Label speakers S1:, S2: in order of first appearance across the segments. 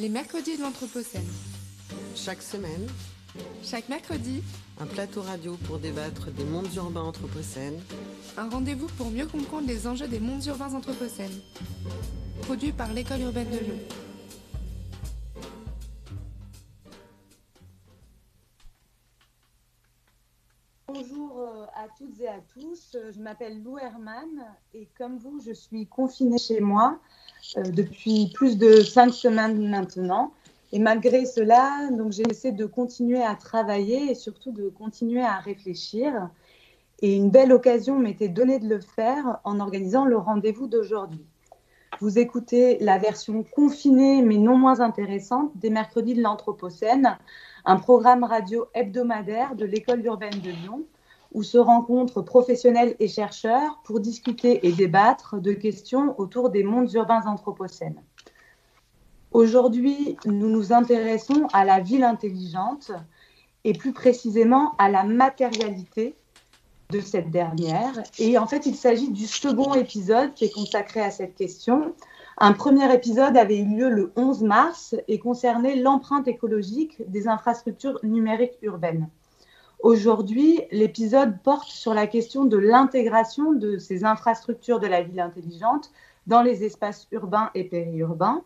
S1: les mercredis de l'Anthropocène.
S2: Chaque semaine,
S1: Chaque mercredi,
S2: un plateau radio pour débattre des mondes urbains anthropocènes,
S1: un rendez-vous pour mieux comprendre les enjeux des mondes urbains anthropocènes. Produit par l'École urbaine de Lyon.
S3: Bonjour euh, à toutes et à tous, Euh, je m'appelle Lou Herman et comme vous, je suis confinée chez moi euh, depuis plus de cinq semaines maintenant. Et malgré cela, donc j'essaie de continuer à travailler et surtout de continuer à réfléchir. Et une belle occasion m'était donnée de le faire en organisant le rendez-vous d'aujourd'hui. Vous écoutez la version confinée mais non moins intéressante des mercredis de l'Anthropocène, un programme radio hebdomadaire de l'école urbaine de Lyon où se rencontrent professionnels et chercheurs pour discuter et débattre de questions autour des mondes urbains anthropocènes. Aujourd'hui, nous nous intéressons à la ville intelligente et plus précisément à la matérialité de cette dernière. Et en fait, il s'agit du second épisode qui est consacré à cette question. Un premier épisode avait eu lieu le 11 mars et concernait l'empreinte écologique des infrastructures numériques urbaines. Aujourd'hui, l'épisode porte sur la question de l'intégration de ces infrastructures de la ville intelligente dans les espaces urbains et périurbains.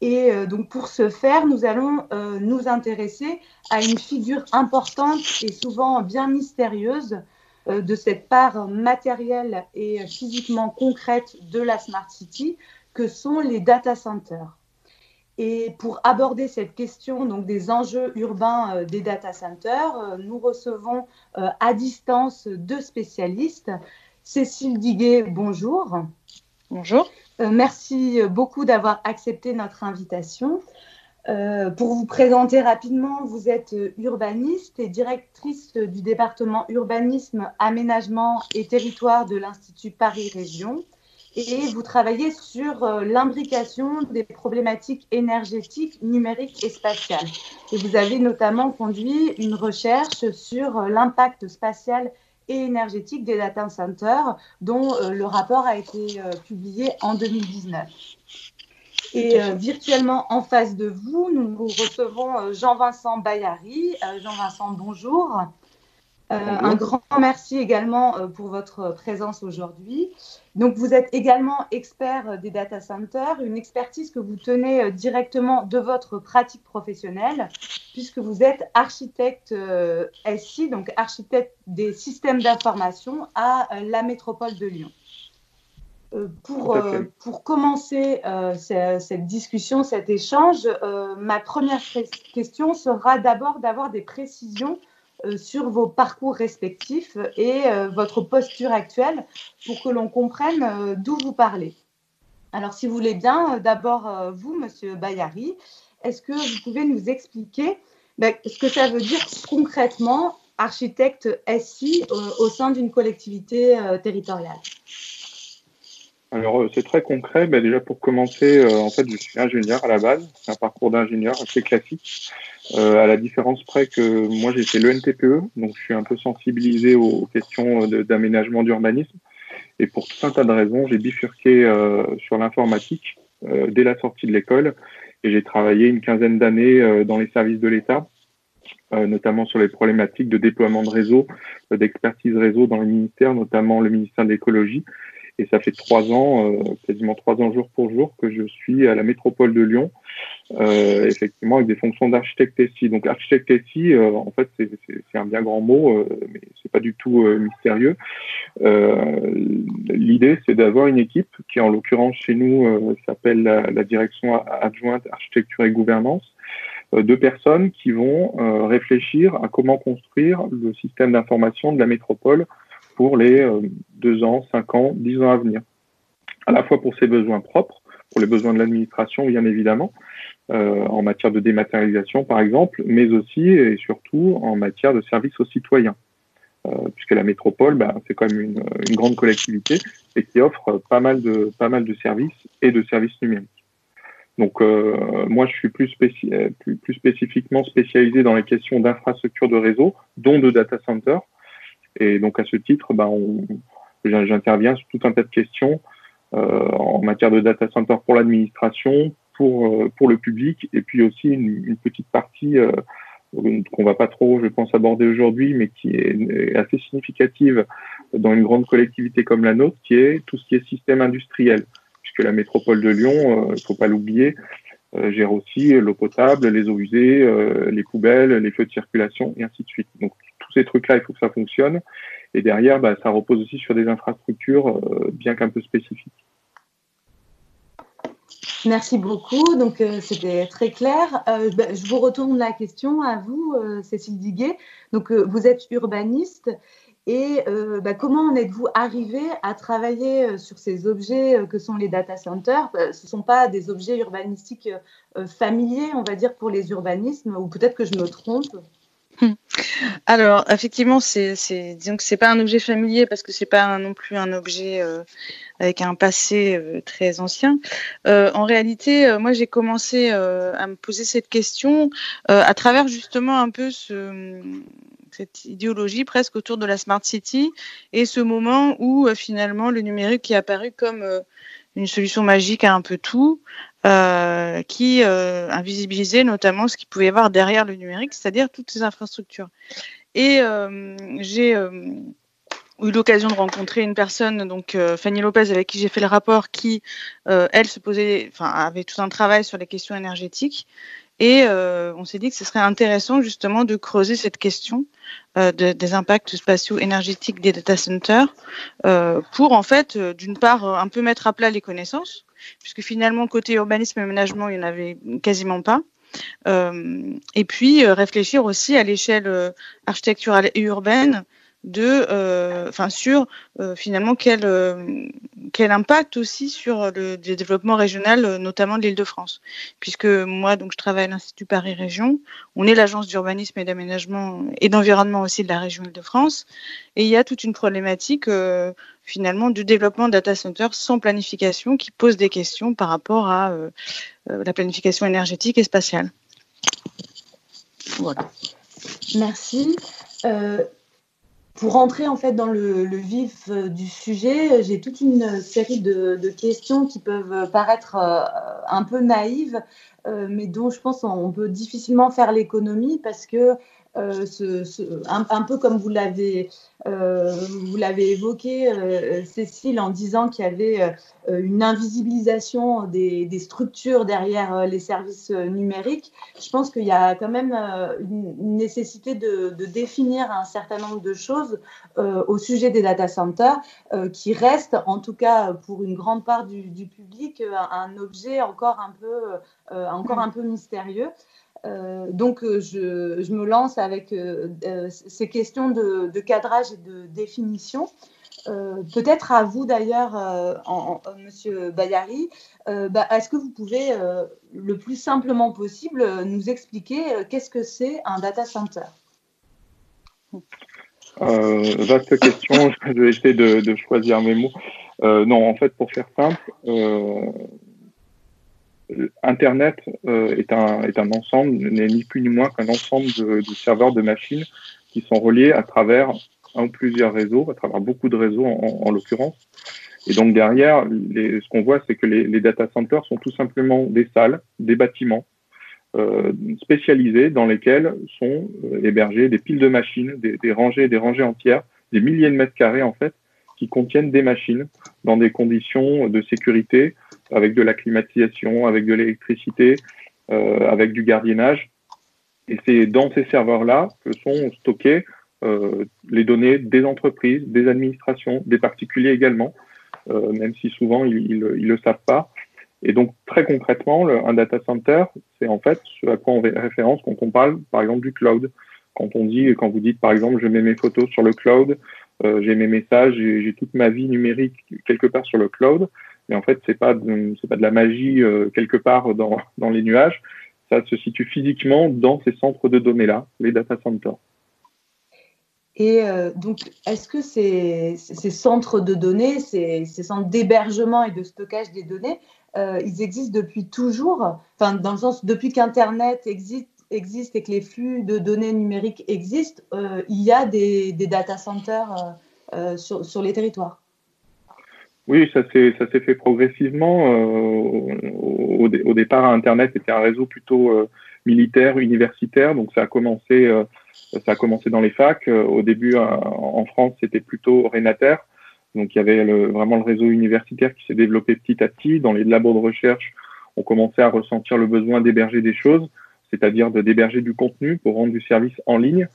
S3: Et euh, donc pour ce faire, nous allons euh, nous intéresser à une figure importante et souvent bien mystérieuse euh, de cette part matérielle et physiquement concrète de la Smart City, que sont les data centers. Et pour aborder cette question donc, des enjeux urbains euh, des data centers, euh, nous recevons euh, à distance deux spécialistes. Cécile Diguet, bonjour.
S4: Bonjour.
S3: Merci beaucoup d'avoir accepté notre invitation. Pour vous présenter rapidement, vous êtes urbaniste et directrice du département urbanisme, aménagement et territoire de l'Institut Paris Région. Et vous travaillez sur euh, l'imbrication des problématiques énergétiques, numériques et spatiales. Et vous avez notamment conduit une recherche sur euh, l'impact spatial et énergétique des data centers, dont euh, le rapport a été euh, publié en 2019. Et virtuellement en face de vous, nous recevons Jean-Vincent Bayary. Euh, Jean-Vincent, bonjour. Euh, un grand merci également euh, pour votre présence aujourd'hui. Donc, vous êtes également expert euh, des data centers, une expertise que vous tenez euh, directement de votre pratique professionnelle, puisque vous êtes architecte euh, SI, donc architecte des systèmes d'information à euh, la métropole de Lyon. Euh, pour, euh, pour commencer euh, ce- cette discussion, cet échange, euh, ma première question sera d'abord d'avoir des précisions euh, sur vos parcours respectifs et euh, votre posture actuelle pour que l'on comprenne euh, d'où vous parlez. Alors, si vous voulez bien, euh, d'abord euh, vous, Monsieur Bayary, est-ce que vous pouvez nous expliquer ben, ce que ça veut dire concrètement architecte SI euh, au sein d'une collectivité euh, territoriale?
S4: Alors, euh, c'est très concret. Ben, déjà, pour commencer, euh, en fait, je suis ingénieur à la base. C'est un parcours d'ingénieur assez classique. Euh, à la différence près que moi, j'ai fait l'ENTPE, donc je suis un peu sensibilisé aux, questions d'aménagement d'urbanisme. Et pour tout un tas de raisons, j'ai bifurqué sur l'informatique dès la sortie de l'école. Et j'ai travaillé une quinzaine d'années dans les services de l'État, notamment sur les problématiques de déploiement de réseau, euh, d'expertise réseau dans le ministère, notamment le ministère de l'écologie. Et ça fait trois ans, euh, quasiment trois ans jour pour jour, que je suis à la métropole de Lyon, euh, effectivement avec des fonctions d'architecte SI. Donc architecte SI, euh, en fait, c'est- un bien grand mot, mais c'est pas du tout mystérieux. L'idée, c'est d'avoir une équipe qui, en l'occurrence chez nous, s'appelle la, la direction adjointe architecture et gouvernance, de personnes qui vont réfléchir à comment construire le système d'information de la métropole pour les euh, deux ans, cinq ans, dix ans à venir. À la fois pour ses besoins propres, pour les besoins de l'administration, bien évidemment, euh, en matière de dématérialisation, par exemple, mais aussi et surtout en matière de services aux citoyens. Euh, puisque la métropole, ben, c'est quand même une, grande collectivité et qui offre pas mal de, pas mal de services et de services numériques. Donc, moi, je suis plus, spéci plus, plus spécifiquement spécialisé dans les questions d'infrastructure de réseau, dont de data center. Et donc, à ce titre, on, j'interviens sur tout un tas de questions euh, en matière de data center pour l'administration, pour, pour le public et puis aussi une, petite partie qu'on va pas trop, je pense, aborder aujourd'hui, mais qui est assez significative dans une grande collectivité comme la nôtre, qui est tout ce qui est système industriel, puisque la métropole de Lyon, il ne faut pas l'oublier, gère aussi l'eau potable, les eaux usées, les poubelles, les feux de circulation, et ainsi de suite. Tous ces trucs-là, il faut que ça fonctionne. Et derrière, bah, ça repose aussi sur des infrastructures euh, bien qu'un peu spécifiques.
S3: Merci beaucoup. Donc, euh, c'était très clair. Euh, bah, je vous retourne la question à vous, Cécile Diguet. Donc, vous êtes urbaniste. Et bah, comment en êtes-vous arrivé à travailler sur ces objets que sont les data centers? Ce ne sont pas des objets urbanistiques familiers, on va dire, pour les urbanismes, ou peut-être que je me trompe.
S5: Alors, effectivement, c'est, disons que c'est pas un objet familier parce que c'est pas non plus un objet euh, avec un passé euh, très ancien. Euh, en réalité, moi, j'ai commencé à me poser cette question à travers justement un peu ce, cette idéologie presque autour de la smart city et ce moment où finalement le numérique est apparu comme une solution magique à un peu tout, euh, qui euh, invisibilisait notamment ce qu'il pouvait y avoir derrière le numérique, c'est-à-dire toutes ces infrastructures. Et euh, j'ai eu l'occasion de rencontrer une personne, donc Fanny Lopez, avec qui j'ai fait le rapport, qui, elle, se posait, enfin, avait tout un travail sur les questions énergétiques. Et on s'est dit que ce serait intéressant justement de creuser cette question des impacts spatiaux énergétiques des data centers pour en fait, d'une part, un peu mettre à plat les connaissances, puisque finalement, côté urbanisme et aménagement, il n'y en avait quasiment pas. Euh, et puis euh, réfléchir aussi à l'échelle euh, architecturale et urbaine de, euh, enfin sur euh, finalement quel euh, quel impact aussi sur le, développement régional, notamment de l'Île-de-France, puisque moi donc je travaille à l'Institut Paris Région, on est l'agence d'urbanisme et d'aménagement et d'environnement aussi de la région Île-de-France, et il y a toute une problématique finalement du développement de data centers sans planification qui pose des questions par rapport à la planification énergétique et spatiale.
S3: Voilà. Merci. Pour rentrer en fait dans le, vif euh, du sujet, j'ai toute une série de, questions qui peuvent paraître euh, un peu naïves, euh, mais dont je pense on peut difficilement faire l'économie parce que euh, un, peu comme vous l'avez euh, vous l'avez évoqué, euh, Cécile, en disant qu'il y avait une invisibilisation des, structures derrière les services numériques. Je pense qu'il y a quand même une, nécessité de, définir un certain nombre de choses au sujet des data centers, qui restent, en tout cas pour une grande part du, public, un, objet encore un peu, encore un peu mystérieux. Euh, donc, euh, je, me lance avec euh, ces questions de, cadrage et de définition. Peut-être à vous d'ailleurs, Monsieur Bayari, bah, est-ce que vous pouvez le plus simplement possible nous expliquer qu'est-ce que c'est un data center?
S4: Vaste question, je vais essayer de, de choisir mes mots. non, en fait, pour faire simple, Internet euh, est, un, est un ensemble, n'est ni plus ni moins qu'un ensemble de, de, serveurs de machines qui sont reliés à travers un ou plusieurs réseaux, à travers beaucoup de réseaux en, en, l'occurrence. Et donc derrière, les, ce qu'on voit, c'est que les, les, data centers sont tout simplement des salles, des bâtiments euh, spécialisés dans lesquels sont euh, hébergés des piles de machines, des, des rangées, des rangées entières, des milliers de mètres carrés en fait, qui contiennent des machines dans des conditions de sécurité avec de la climatisation, avec de l'électricité, euh, avec du gardiennage. Et c'est dans ces serveurs-là que sont stockées euh, les données des entreprises, des administrations, des particuliers également, euh, même si souvent ils ne le savent pas. Et donc très concrètement, un data center, c'est en fait ce à quoi on fait référence quand on parle par exemple du cloud. Quand on dit, quand vous dites par exemple, je mets mes photos sur le cloud, j'ai mes messages, j'ai toute ma vie numérique quelque part sur le cloud, mais en fait, c'est pas pas de la magie euh, quelque part dans, dans les nuages. Ça se situe physiquement dans ces centres de données là, les data centers.
S3: Et euh, donc, est-ce que ces, centres de données, ces, centres d'hébergement et de stockage des données, euh, ils existent depuis toujours? Enfin, dans le sens, depuis qu'Internet existe, et que les flux de données numériques existent, il y a des, des data centers sur les territoires?
S4: Oui, ça s'est fait progressivement. Euh, au, au, départ, Internet était un réseau plutôt euh, militaire, universitaire, donc ça a commencé euh, ça a commencé dans les facs. Au début, en France, c'était plutôt Renater. Donc il y avait le, vraiment le réseau universitaire qui s'est développé petit à petit. Dans les labos de recherche, on commençait à ressentir le besoin d'héberger des choses, c'est-à-dire de d'héberger du contenu pour rendre du service en ligne.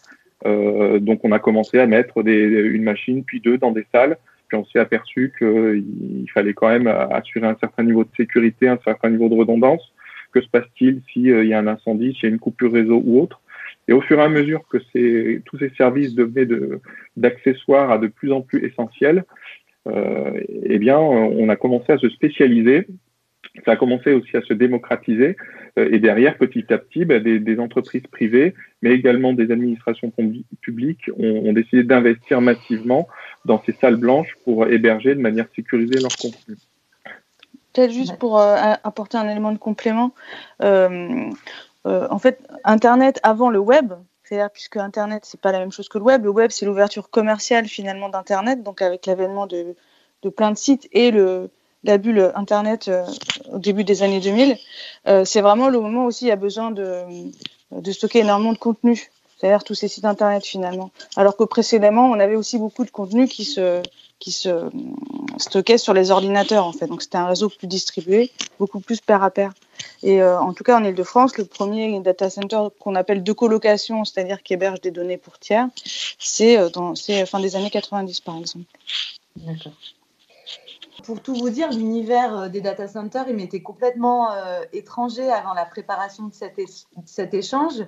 S4: Euh, donc on a commencé à mettre des, une machine puis deux dans des salles. Puis on s'est aperçu qu'il fallait quand même assurer un certain niveau de sécurité, un certain niveau de redondance. Que se passe-t-il s'il euh, y a un incendie, s'il y a une coupure réseau ou autre? Et au fur et à mesure que tous ces services devenaient d'accessoires à de plus en plus essentiels, euh, eh bien, on a commencé à se spécialiser. Ça a commencé aussi à se démocratiser. Euh, et derrière, petit à petit, bah, des, entreprises privées, mais également des administrations publiques ont décidé d'investir massivement dans ces salles blanches pour héberger de manière sécurisée leur contenu.
S5: Peut-être juste pour euh, apporter un élément de complément. Euh, euh, en fait, Internet avant le web, c'est-à-dire puisque Internet, c'est pas la même chose que le web. Le web, c'est l'ouverture commerciale finalement d'Internet, donc avec l'avènement de, plein de sites et le, la bulle Internet au début des années 2000. Euh, c'est vraiment le moment aussi il y a besoin de, de stocker énormément de contenu, c'est-à-dire tous ces sites Internet finalement. Alors que précédemment, on avait aussi beaucoup de contenu qui se, qui se euh, stockait sur les ordinateurs en fait. Donc c'était un réseau plus distribué, beaucoup plus pair à pair. Et euh, en tout cas, en Ile-de-France, le premier data center qu'on appelle de colocation, c'est-à-dire qui héberge des données pour tiers, c'est euh, dans fin des années 90 par exemple.
S3: D'accord pour tout vous dire, l'univers euh, des data centers, il m'était complètement euh, étranger avant la préparation de cet, échange.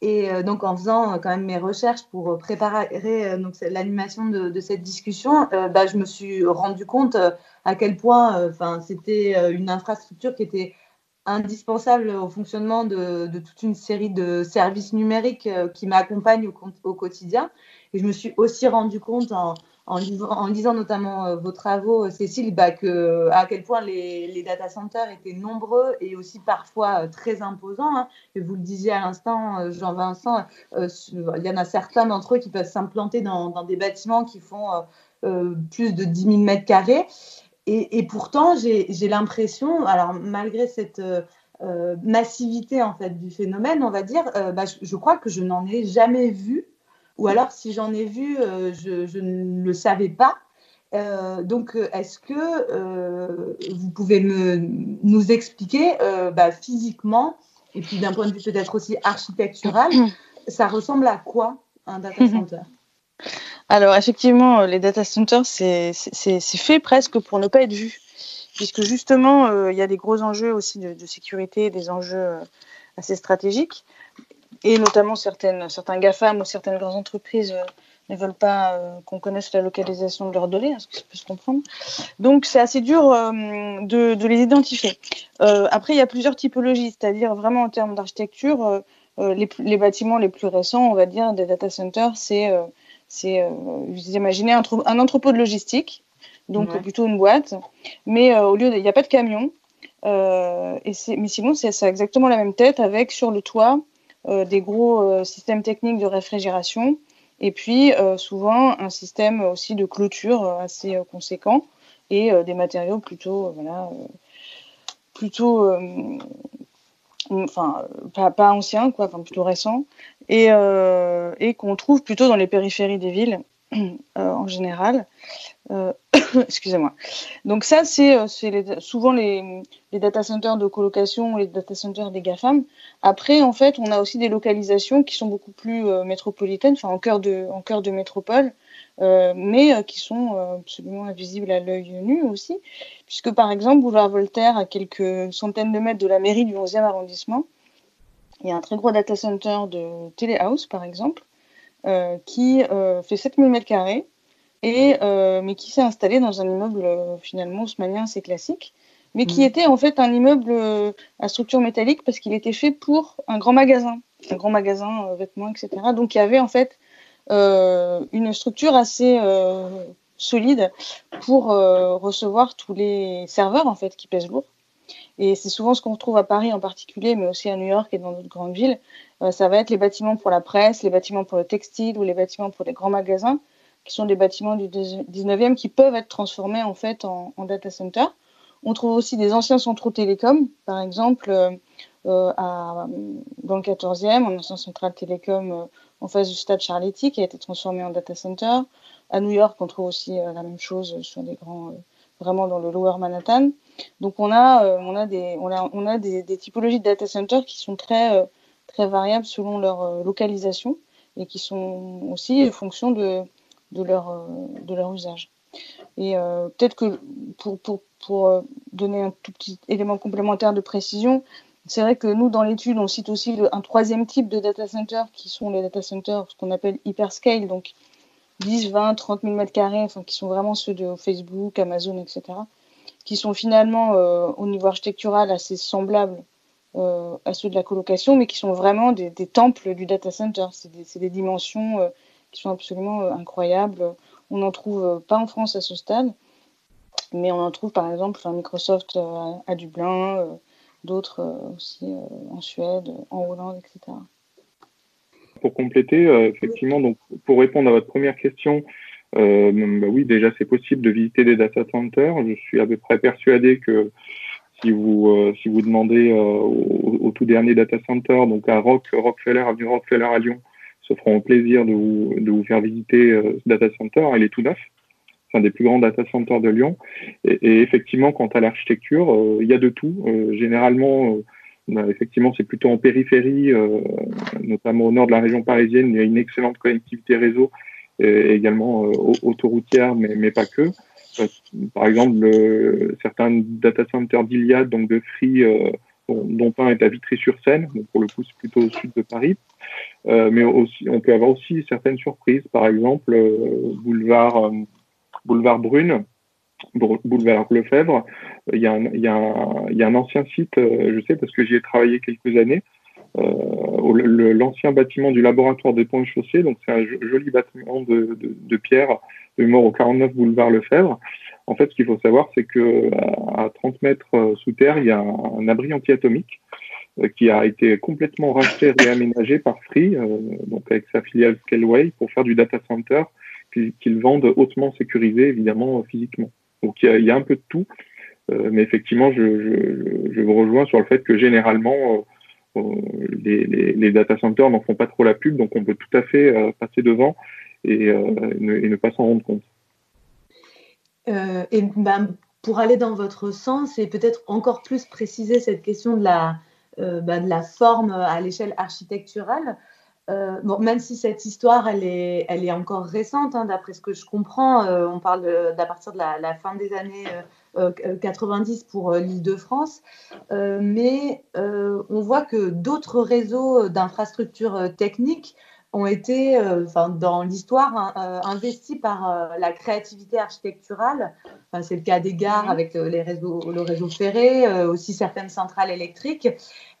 S3: Et euh, donc, en faisant quand même mes recherches pour préparer l'animation de, cette discussion, bah, je me suis rendu compte à quel point c'était une infrastructure qui était indispensable au fonctionnement de, de, toute une série de services numériques qui m'accompagnent au, au, quotidien. Et je me suis aussi rendu compte en, en, lisant, en lisant notamment euh, vos travaux, euh, Cécile, bah, que, à quel point les, les, data centers étaient nombreux et aussi parfois euh, très imposants. Hein. Et vous le disiez à l'instant, Jean-Vincent, il y en a certains d'entre eux qui peuvent s'implanter dans, des bâtiments qui font plus de 10 000 mètres carrés. Et, pourtant, j'ai l'impression, alors malgré cette massivité en fait du phénomène, on va dire, bah, je, crois que je n'en ai jamais vu ou alors si j'en ai vu, euh, je, je, ne le savais pas. Euh, donc, est-ce que euh, vous pouvez me, nous expliquer euh, bah, physiquement, et puis d'un point de vue peut-être aussi architectural, ça ressemble à quoi un data center?
S5: Alors, effectivement, les data centers, c'est fait presque pour ne pas être vu, puisque justement, il y a des gros enjeux aussi de, de sécurité, des enjeux assez stratégiques et notamment certaines, certains GAFAM ou certaines grandes entreprises euh, ne veulent pas euh, qu'on connaisse la localisation de leurs données, ce que ça peut se comprendre. Donc c'est assez dur euh, de, de, les identifier. Euh, après, il y a plusieurs typologies, c'est-à-dire vraiment en termes d'architecture, les, les, bâtiments les plus récents, on va dire, des data centers, c'est, c'est vous imaginez un, un, entrepôt de logistique, donc ouais. plutôt une boîte, mais au lieu, il n'y a pas de camion. et mais sinon, c'est exactement la même tête avec sur le toit des gros euh, systèmes techniques de réfrigération et puis euh, souvent un système aussi de clôture assez conséquent et des matériaux plutôt voilà plutôt enfin pas, pas anciens quoi enfin plutôt récents et, euh, et qu'on trouve plutôt dans les périphéries des villes euh, en général. Euh, excusez-moi. Donc ça, c'est euh, souvent les, data centers de colocation, les data centers des GAFAM. Après, en fait, on a aussi des localisations qui sont beaucoup plus euh, métropolitaines, enfin en cœur de, métropole, euh, mais qui sont absolument invisibles à l'œil nu aussi, puisque par exemple, boulevard Voltaire, à quelques centaines de mètres de la mairie du 11e arrondissement, il y a un très gros data center de Telehouse, par exemple, qui fait 7000 mètres carrés et euh, mais qui s'est installé dans un immeuble euh, finalement haussmannien assez classique, mais qui mmh. était en fait un immeuble euh, à structure métallique parce qu'il était fait pour un grand magasin, un grand magasin euh, vêtements, etc. Donc il y avait en fait une structure assez euh, solide pour recevoir tous les serveurs en fait qui pèsent lourd. Et c'est souvent ce qu'on retrouve à Paris en particulier, mais aussi à New York et dans d'autres grandes villes. ça va être les bâtiments pour la presse, les bâtiments pour le textile ou les bâtiments pour les grands magasins qui sont des bâtiments du 19e qui peuvent être transformés en fait en, data center. On trouve aussi des anciens centraux télécoms, par exemple euh, à, dans le 14e, un ancien central télécom euh, en face du stade Charletti qui a été transformé en data center. À New York, on trouve aussi euh, la même chose sur des grands, vraiment dans le Lower Manhattan. Donc on a, on a, des, on a, des, typologies de data center qui sont très, très variables selon leur localisation et qui sont aussi fonction de, de, leur, de leur usage. Et euh, peut-être que pour, pour, pour, donner un tout petit élément complémentaire de précision, c'est vrai que nous, dans l'étude, on cite aussi un troisième type de data center qui sont les data centers, ce qu'on appelle hyperscale, donc 10, 20, 30 000 mètres carrés, enfin, qui sont vraiment ceux de Facebook, Amazon, etc., qui sont finalement euh, au niveau architectural assez semblables euh, à ceux de la colocation, mais qui sont vraiment des, temples du data center. C'est des, des, dimensions euh, qui sont absolument incroyables. On n'en trouve pas en France à ce stade, mais on en trouve par exemple enfin, Microsoft à Dublin d'autres euh, aussi euh, en Suède, en Hollande, etc.
S4: Pour compléter, euh, effectivement, donc pour répondre à votre première question, euh, bah oui, déjà c'est possible de visiter des data centers. Je suis à peu près persuadé que si vous euh, si vous demandez euh, au, au, tout dernier data center, donc à Rock, Rockefeller, avenue Rockefeller à Lyon, se feront plaisir de vous, faire visiter ce data center. Il est tout neuf c'est un des plus grands data centers de Lyon. Et, effectivement, quant à l'architecture, euh, il y a de tout. Euh, généralement, euh, bah, effectivement, c'est plutôt en périphérie, notamment au nord de la région parisienne. Il y a une excellente connectivité réseau, également autoroutière, mais, mais pas que. par exemple, certains data centers d'Iliade, donc de Free, dont, un est à Vitry-sur-Seine, pour le coup c'est plutôt au sud de Paris. Euh, mais on peut avoir aussi certaines surprises, par exemple euh, boulevard boulevard Brune, boulevard Lefebvre. Il y, a un, ancien site, euh, je sais parce que j'y ai travaillé quelques années, euh, l'ancien bâtiment du laboratoire des ponts et chaussées. Donc c'est un joli bâtiment de, de, de pierre de mort au 49 boulevard Lefebvre. En fait, ce qu'il faut savoir, c'est que à 30 mètres euh, sous terre, il y a un, un abri antiatomique euh, qui a été complètement racheté et réaménagé par Free, donc avec sa filiale Scaleway, pour faire du data center qu'ils vendent hautement sécurisé, évidemment, physiquement. Donc il y a, un peu de tout, euh, mais effectivement, je, vous rejoins sur le fait que généralement, euh, euh les, data centers n'en font pas trop la pub, donc on peut tout à fait euh, passer devant euh, et, ne, pas s'en rendre compte.
S3: Et ben, pour aller dans votre sens et peut-être encore plus préciser cette question de la, ben, de la forme à l'échelle architecturale, euh, bon, même si cette histoire, elle est, elle est encore récente, hein, d'après ce que je comprends, euh, on parle d'à partir de la, fin des années euh, 90 euh, pour euh, l'Île-de-France, mais on voit que d'autres réseaux d'infrastructures techniques ont été, enfin, dans l'histoire, hein, investis par la créativité architecturale. Enfin, C'est le cas des gares mmh. avec les réseaux, le réseau ferré, aussi certaines centrales électriques.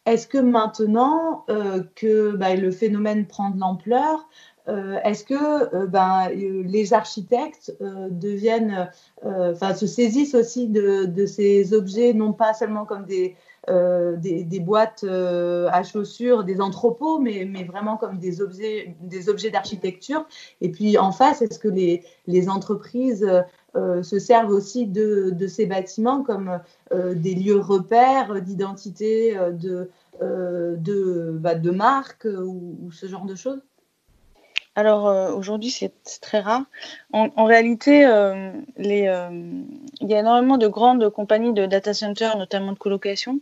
S3: Est-ce que maintenant euh, que bah, le phénomène prend de l'ampleur, euh, est-ce que euh, ben, les architectes euh, deviennent, euh, enfin, se saisissent aussi de, de, ces objets, non pas seulement comme des, euh, des, boîtes à chaussures, des entrepôts, mais, vraiment comme des objets, des objets d'architecture. Et puis en face, est-ce que les, entreprises euh, se servent aussi de, ces bâtiments comme euh, des lieux repères d'identité euh, de, de, bah, de marque ou, ce genre de choses?
S5: Alors aujourd'hui c'est très rare. En, réalité, euh, euh, il y a énormément de grandes compagnies de data centers, notamment de colocation,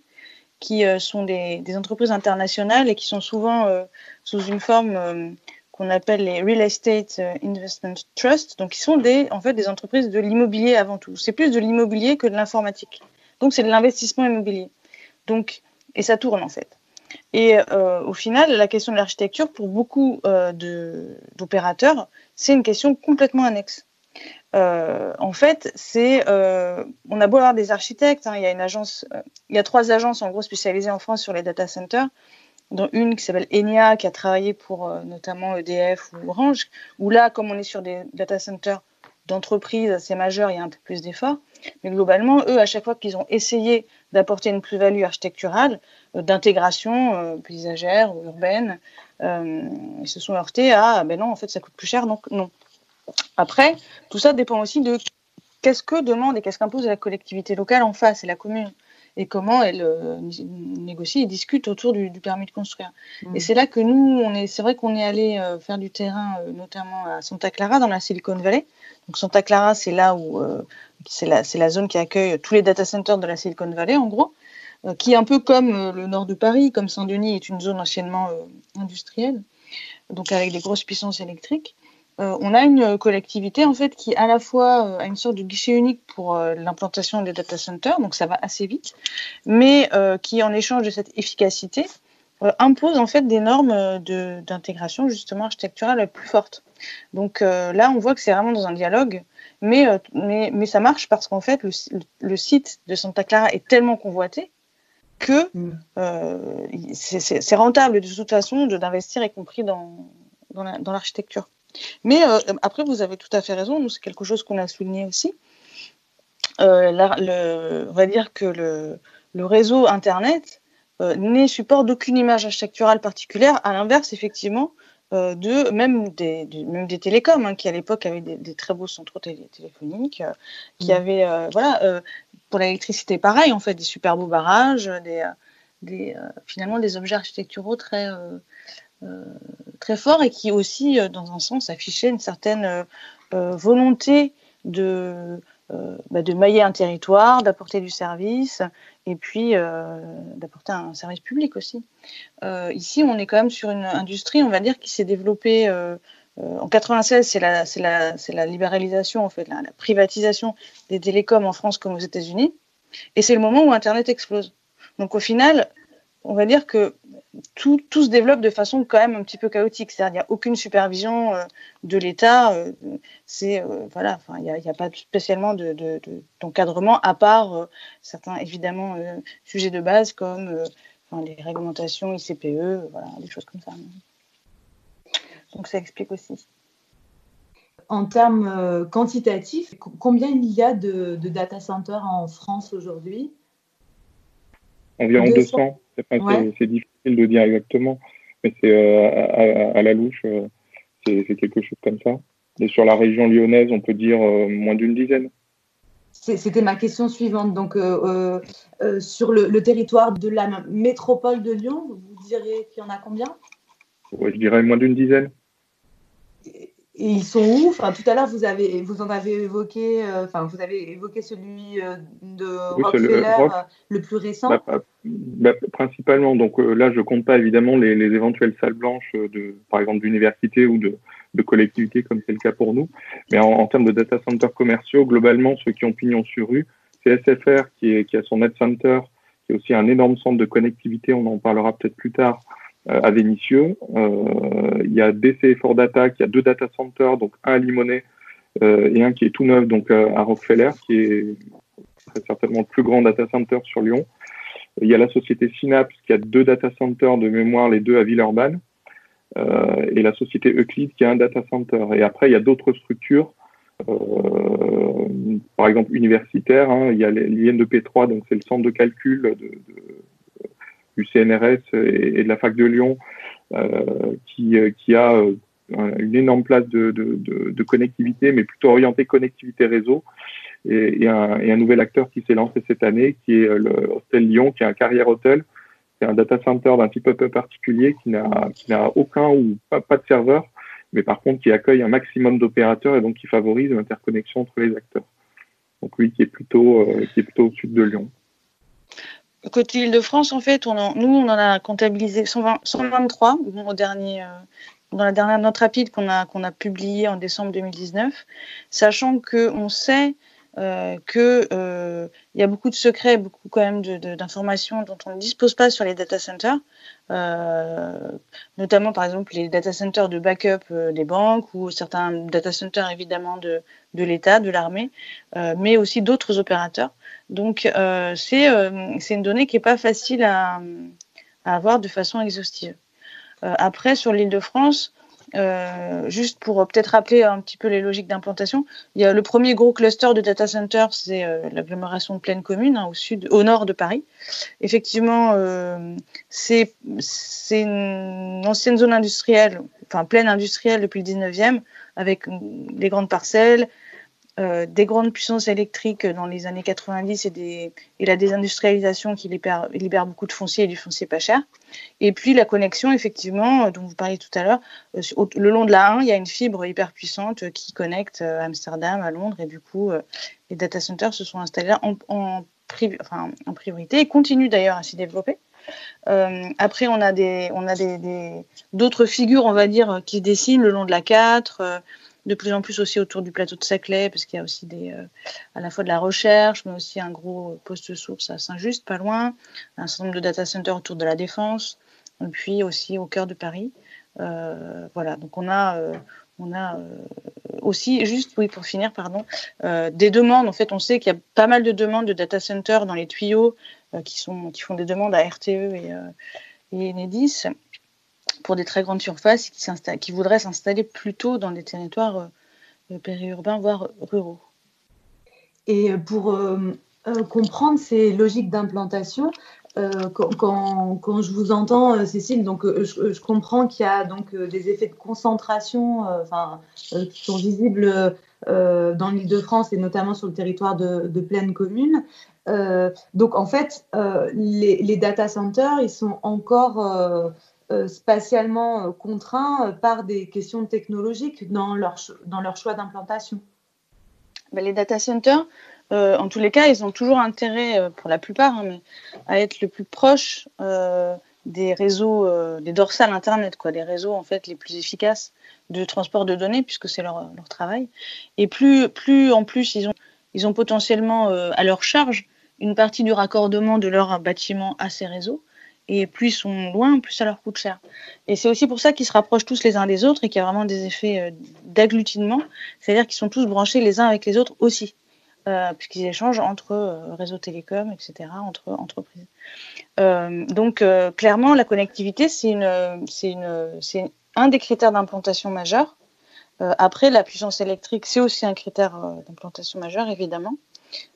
S5: qui euh, sont des, entreprises internationales et qui sont souvent sous une forme qu'on appelle les Real Estate euh, Investment Trust. Donc, ils sont des, en fait, des entreprises de l'immobilier avant tout. C'est plus de l'immobilier que de l'informatique. Donc, c'est de l'investissement immobilier. Donc, et ça tourne, en fait. Et euh, au final, la question de l'architecture, pour beaucoup euh, d'opérateurs, c'est une question complètement annexe. Euh, en fait, c'est, euh, on a beau avoir des architectes, hein, il y a une agence, il y a trois agences en gros spécialisées en France sur les data centers dont une qui s'appelle Enia, qui a travaillé pour euh, notamment EDF ou Orange, où là, comme on est sur des data centers d'entreprise assez majeurs, il y a un peu plus d'efforts. Mais globalement, eux, à chaque fois qu'ils ont essayé d'apporter une plus-value architecturale, euh, d'intégration euh, paysagère ou urbaine, euh, ils se sont heurtés à, ah, ben non, en fait, ça coûte plus cher, donc non. Après, tout ça dépend aussi de qu'est-ce que demande et qu'est-ce qu'impose la collectivité locale en face et la commune et comment elle euh, négocie et discute autour du, permis de construire. Mm. Et c'est là que nous, on est, c'est vrai qu'on est allé euh, faire du terrain, euh, notamment à Santa Clara, dans la Silicon Valley. Donc Santa Clara, c'est là où c'est la, c'est la zone qui accueille tous les data centers de la Silicon Valley, en gros, qui est un peu comme le nord de Paris, comme Saint-Denis est une zone anciennement industrielle, donc avec des grosses puissances électriques. Euh, on a une collectivité en fait qui à la fois euh, a une sorte de guichet unique pour euh, l'implantation des data centers, donc ça va assez vite, mais qui en échange de cette efficacité impose en fait des normes d'intégration justement architecturale plus fortes. Donc là, on voit que c'est vraiment dans un dialogue, mais, mais, mais ça marche parce qu'en fait, le, site de Santa Clara est tellement convoité que mm. c'est rentable de toute façon d'investir, y compris dans, dans l'architecture. Mais euh, après, vous avez tout à fait raison. C'est quelque chose qu'on a souligné aussi. Euh, le, on va dire que le, le réseau Internet euh, n'est support d'aucune image architecturale particulière, à l'inverse, effectivement, de même des, même des télécoms, hein, qui à l'époque avaient des, très beaux centraux téléphoniques, qui mmh. avaient, voilà, pour l'électricité, pareil, en fait, des super beaux barrages, des, des finalement des objets architecturaux très très fort et qui aussi, euh, dans un sens, affichait une certaine euh, volonté de, bah, de mailler un territoire, d'apporter du service et puis d'apporter un service public aussi. ici, on est quand même sur une industrie, on va dire, qui s'est développée en 96, c'est la, la, la, libéralisation, en fait, la, privatisation des télécoms en France comme aux États-Unis. Et c'est le moment où Internet explose. Donc au final, on va dire que tout, se développe de façon quand même un petit peu chaotique. C'est-à-dire qu'il n'y a aucune supervision euh, de l'État. Euh, c'est euh, voilà, il n'y a, pas spécialement d'encadrement à part certains évidemment sujets de base comme les réglementations ICPE, voilà, des choses comme ça. Donc ça explique aussi.
S3: En termes quantitatifs, combien il y a de, data centers en France aujourd'hui?
S4: Environ 200. C'est difficile de dire exactement, mais c'est euh, à, la louche, euh, c'est quelque chose comme ça. Et sur la région lyonnaise, on peut dire euh, moins d'une dizaine.
S3: C'était ma question suivante. Donc, sur le, territoire de la métropole de Lyon, vous diriez qu'il y en a combien?
S4: Je dirais moins d'une dizaine.
S3: Et ils sont où? Enfin, Tout à l'heure, vous, avez, vous en avez évoqué, euh, enfin, vous avez évoqué celui euh, de Rockefeller, euh, le, plus récent. Bah,
S4: bah, principalement, donc là, je compte pas évidemment les, les, éventuelles salles blanches, de, par exemple, d'université ou de, de collectivités, comme c'est le cas pour nous. Mais en, en, termes de data centers commerciaux, globalement, ceux qui ont pignon sur rue, c'est SFR qui, est, qui a son net center, qui est aussi un énorme centre de connectivité, on en parlera peut-être plus tard, euh, à Vénissieux. Euh, il y a DC for Data qui a deux data centers, donc un à Limonest euh, et un qui est tout neuf, donc à Rockefeller, qui est certainement le plus grand data center sur Lyon. Il y a la société Synapse qui a deux data centers de mémoire, les deux à Villeurbanne, euh, et la société Euclid qui a un data center. Et après, il y a d'autres structures, euh, par exemple universitaires. Hein, il y a l'IN2P3, donc c'est le centre de calcul de, du CNRS et, de la fac de Lyon, euh, qui, euh, qui a euh, une énorme place de, de, connectivité, mais plutôt orientée connectivité réseau. Et, et, un, et un, nouvel acteur qui s'est lancé cette année, qui est le Hostel Lyon, qui est un carrière hôtel. C'est un data center d'un type un peu particulier qui n'a aucun ou pas, pas, de serveur, mais par contre qui accueille un maximum d'opérateurs et donc qui favorise l'interconnexion entre les acteurs. Donc lui qui est plutôt, qui est plutôt au sud de Lyon.
S5: Côté Île-de-France, en fait, nous, on en a comptabilisé 123 au dernier, euh, dans la dernière note rapide qu'on a, qu'on a publiée en décembre 2019, sachant qu'on sait euh, qu'il euh, y a beaucoup de secrets, beaucoup quand même d'informations dont on ne dispose pas sur les data centers, notamment par exemple les data centers de backup des banques ou certains data centers évidemment de, de l'État, de l'armée, mais aussi d'autres opérateurs. Donc c'est une donnée qui n'est pas facile à, avoir de façon exhaustive. après, sur l'île de France, euh, juste pour peut-être rappeler un petit peu les logiques d'implantation, il y a le premier gros cluster de data center, c'est euh, l'agglomération de Plaine Commune, hein, au nord de Paris. Effectivement, euh, c'est une ancienne zone industrielle, enfin plaine industrielle depuis le 19e, avec des grandes parcelles, euh, des grandes puissances électriques dans les années 90 et, des, et la désindustrialisation qui libère, libère, beaucoup de foncier et du foncier pas cher. Et puis la connexion, effectivement, euh, dont vous parliez tout à l'heure, euh, le long de la 1, il y a une fibre hyper puissante qui connecte Amsterdam à Londres et du coup, les data centers se sont installés là en, en, enfin, en priorité et continuent d'ailleurs à s'y développer. Euh, après, on a des, on a des, d'autres figures, on va dire, qui se dessinent le long de la 4 de plus en plus aussi autour du plateau de Saclay, parce qu'il y a aussi des, euh, à la fois de la recherche, mais aussi un gros poste source à Saint-Just, pas loin, un certain nombre de data centers autour de la Défense, et puis aussi au cœur de Paris. Euh, voilà, donc on a, euh, on a aussi, juste oui, pour finir, pardon, des demandes. En fait, on sait qu'il y a pas mal de demandes de data centers dans les tuyaux qui, sont, qui font des demandes à RTE et, et Enedis pour des très grandes surfaces qui, voudraient s'installer plutôt dans des territoires euh, euh, périurbains, voire ruraux.
S3: Et pour euh, comprendre ces logiques d'implantation, quand, quand, je vous entends, Cécile, donc je, comprends qu'il y a donc des effets de concentration, qui sont visibles dans l'Île-de-France et notamment sur le territoire de, de pleine commune. donc en fait, les, les, data centers, ils sont encore spatialement euh, contraints euh, par des questions technologiques dans leur, dans leur choix d'implantation
S5: ben, Les data centers, en tous les cas, ils ont toujours intérêt, pour la plupart, hein, à être le plus proche des réseaux, des dorsales Internet, quoi, des réseaux en fait les plus efficaces de transport de données, puisque c'est leur, leur, travail. Et plus, plus en plus ils ont, ils ont potentiellement à leur charge une partie du raccordement de leur bâtiment à ces réseaux et plus ils sont loin, plus ça leur coûte cher. Et c'est aussi pour ça qu'ils se rapprochent tous les uns des autres et qu'il y a vraiment des effets euh, d'agglutinement, c'est-à-dire qu'ils sont tous branchés les uns avec les autres aussi, euh, puisqu'ils échangent entre euh, réseaux télécoms, etc., entre entreprises. donc clairement, la connectivité, c'est un des critères d'implantation majeur. après, la puissance électrique, c'est aussi un critère d'implantation majeur, évidemment.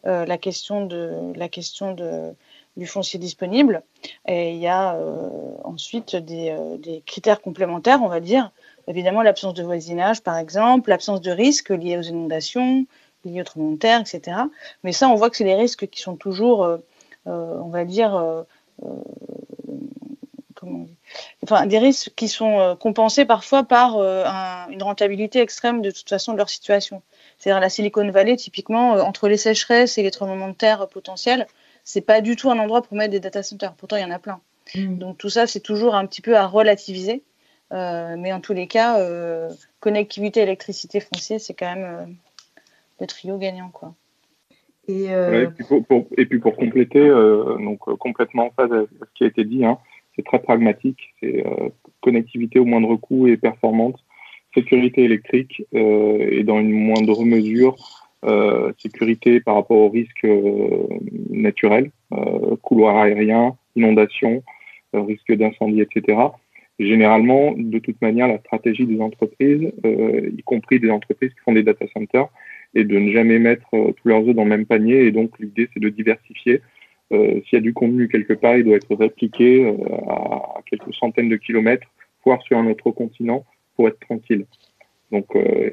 S5: la question de la question de du foncier disponible. Et il y a euh, ensuite euh, des, critères complémentaires, on va dire. Évidemment, l'absence de voisinage, par exemple, l'absence de risques liés aux inondations, liés aux tremblements de terre, etc. Mais ça, on voit que c'est des risques qui sont toujours, euh, on va dire, comment enfin, des risques qui sont compensés parfois par une rentabilité extrême de toute façon de leur situation. C'est-à-dire la Silicon Valley, typiquement, entre les sécheresses et les tremblements de terre potentiels, c'est pas du tout un endroit pour mettre des data centers. Pourtant, il y en a plein. Mm. Donc tout ça, c'est toujours un petit peu à relativiser. Euh, mais en tous les cas, euh, connectivité, électricité, foncier, c'est quand même euh, le trio gagnant, quoi.
S4: Et, puis, pour, compléter, donc complètement en phase avec ce qui a été dit, hein, c'est très pragmatique. C'est connectivité au moindre coût et performante, sécurité électrique et dans une moindre mesure euh, sécurité par rapport aux risques euh, naturels, euh, couloirs aériens, inondations, risque d'incendie, etc. Généralement, de toute manière, la stratégie des entreprises, y compris des entreprises qui font des data centers, est de ne jamais mettre tous leurs œufs dans le même panier. Et donc, l'idée, c'est de diversifier. S'il y a du contenu quelque part, il doit être répliqué à quelques centaines de kilomètres, voire sur un autre continent, pour être tranquille. Donc euh,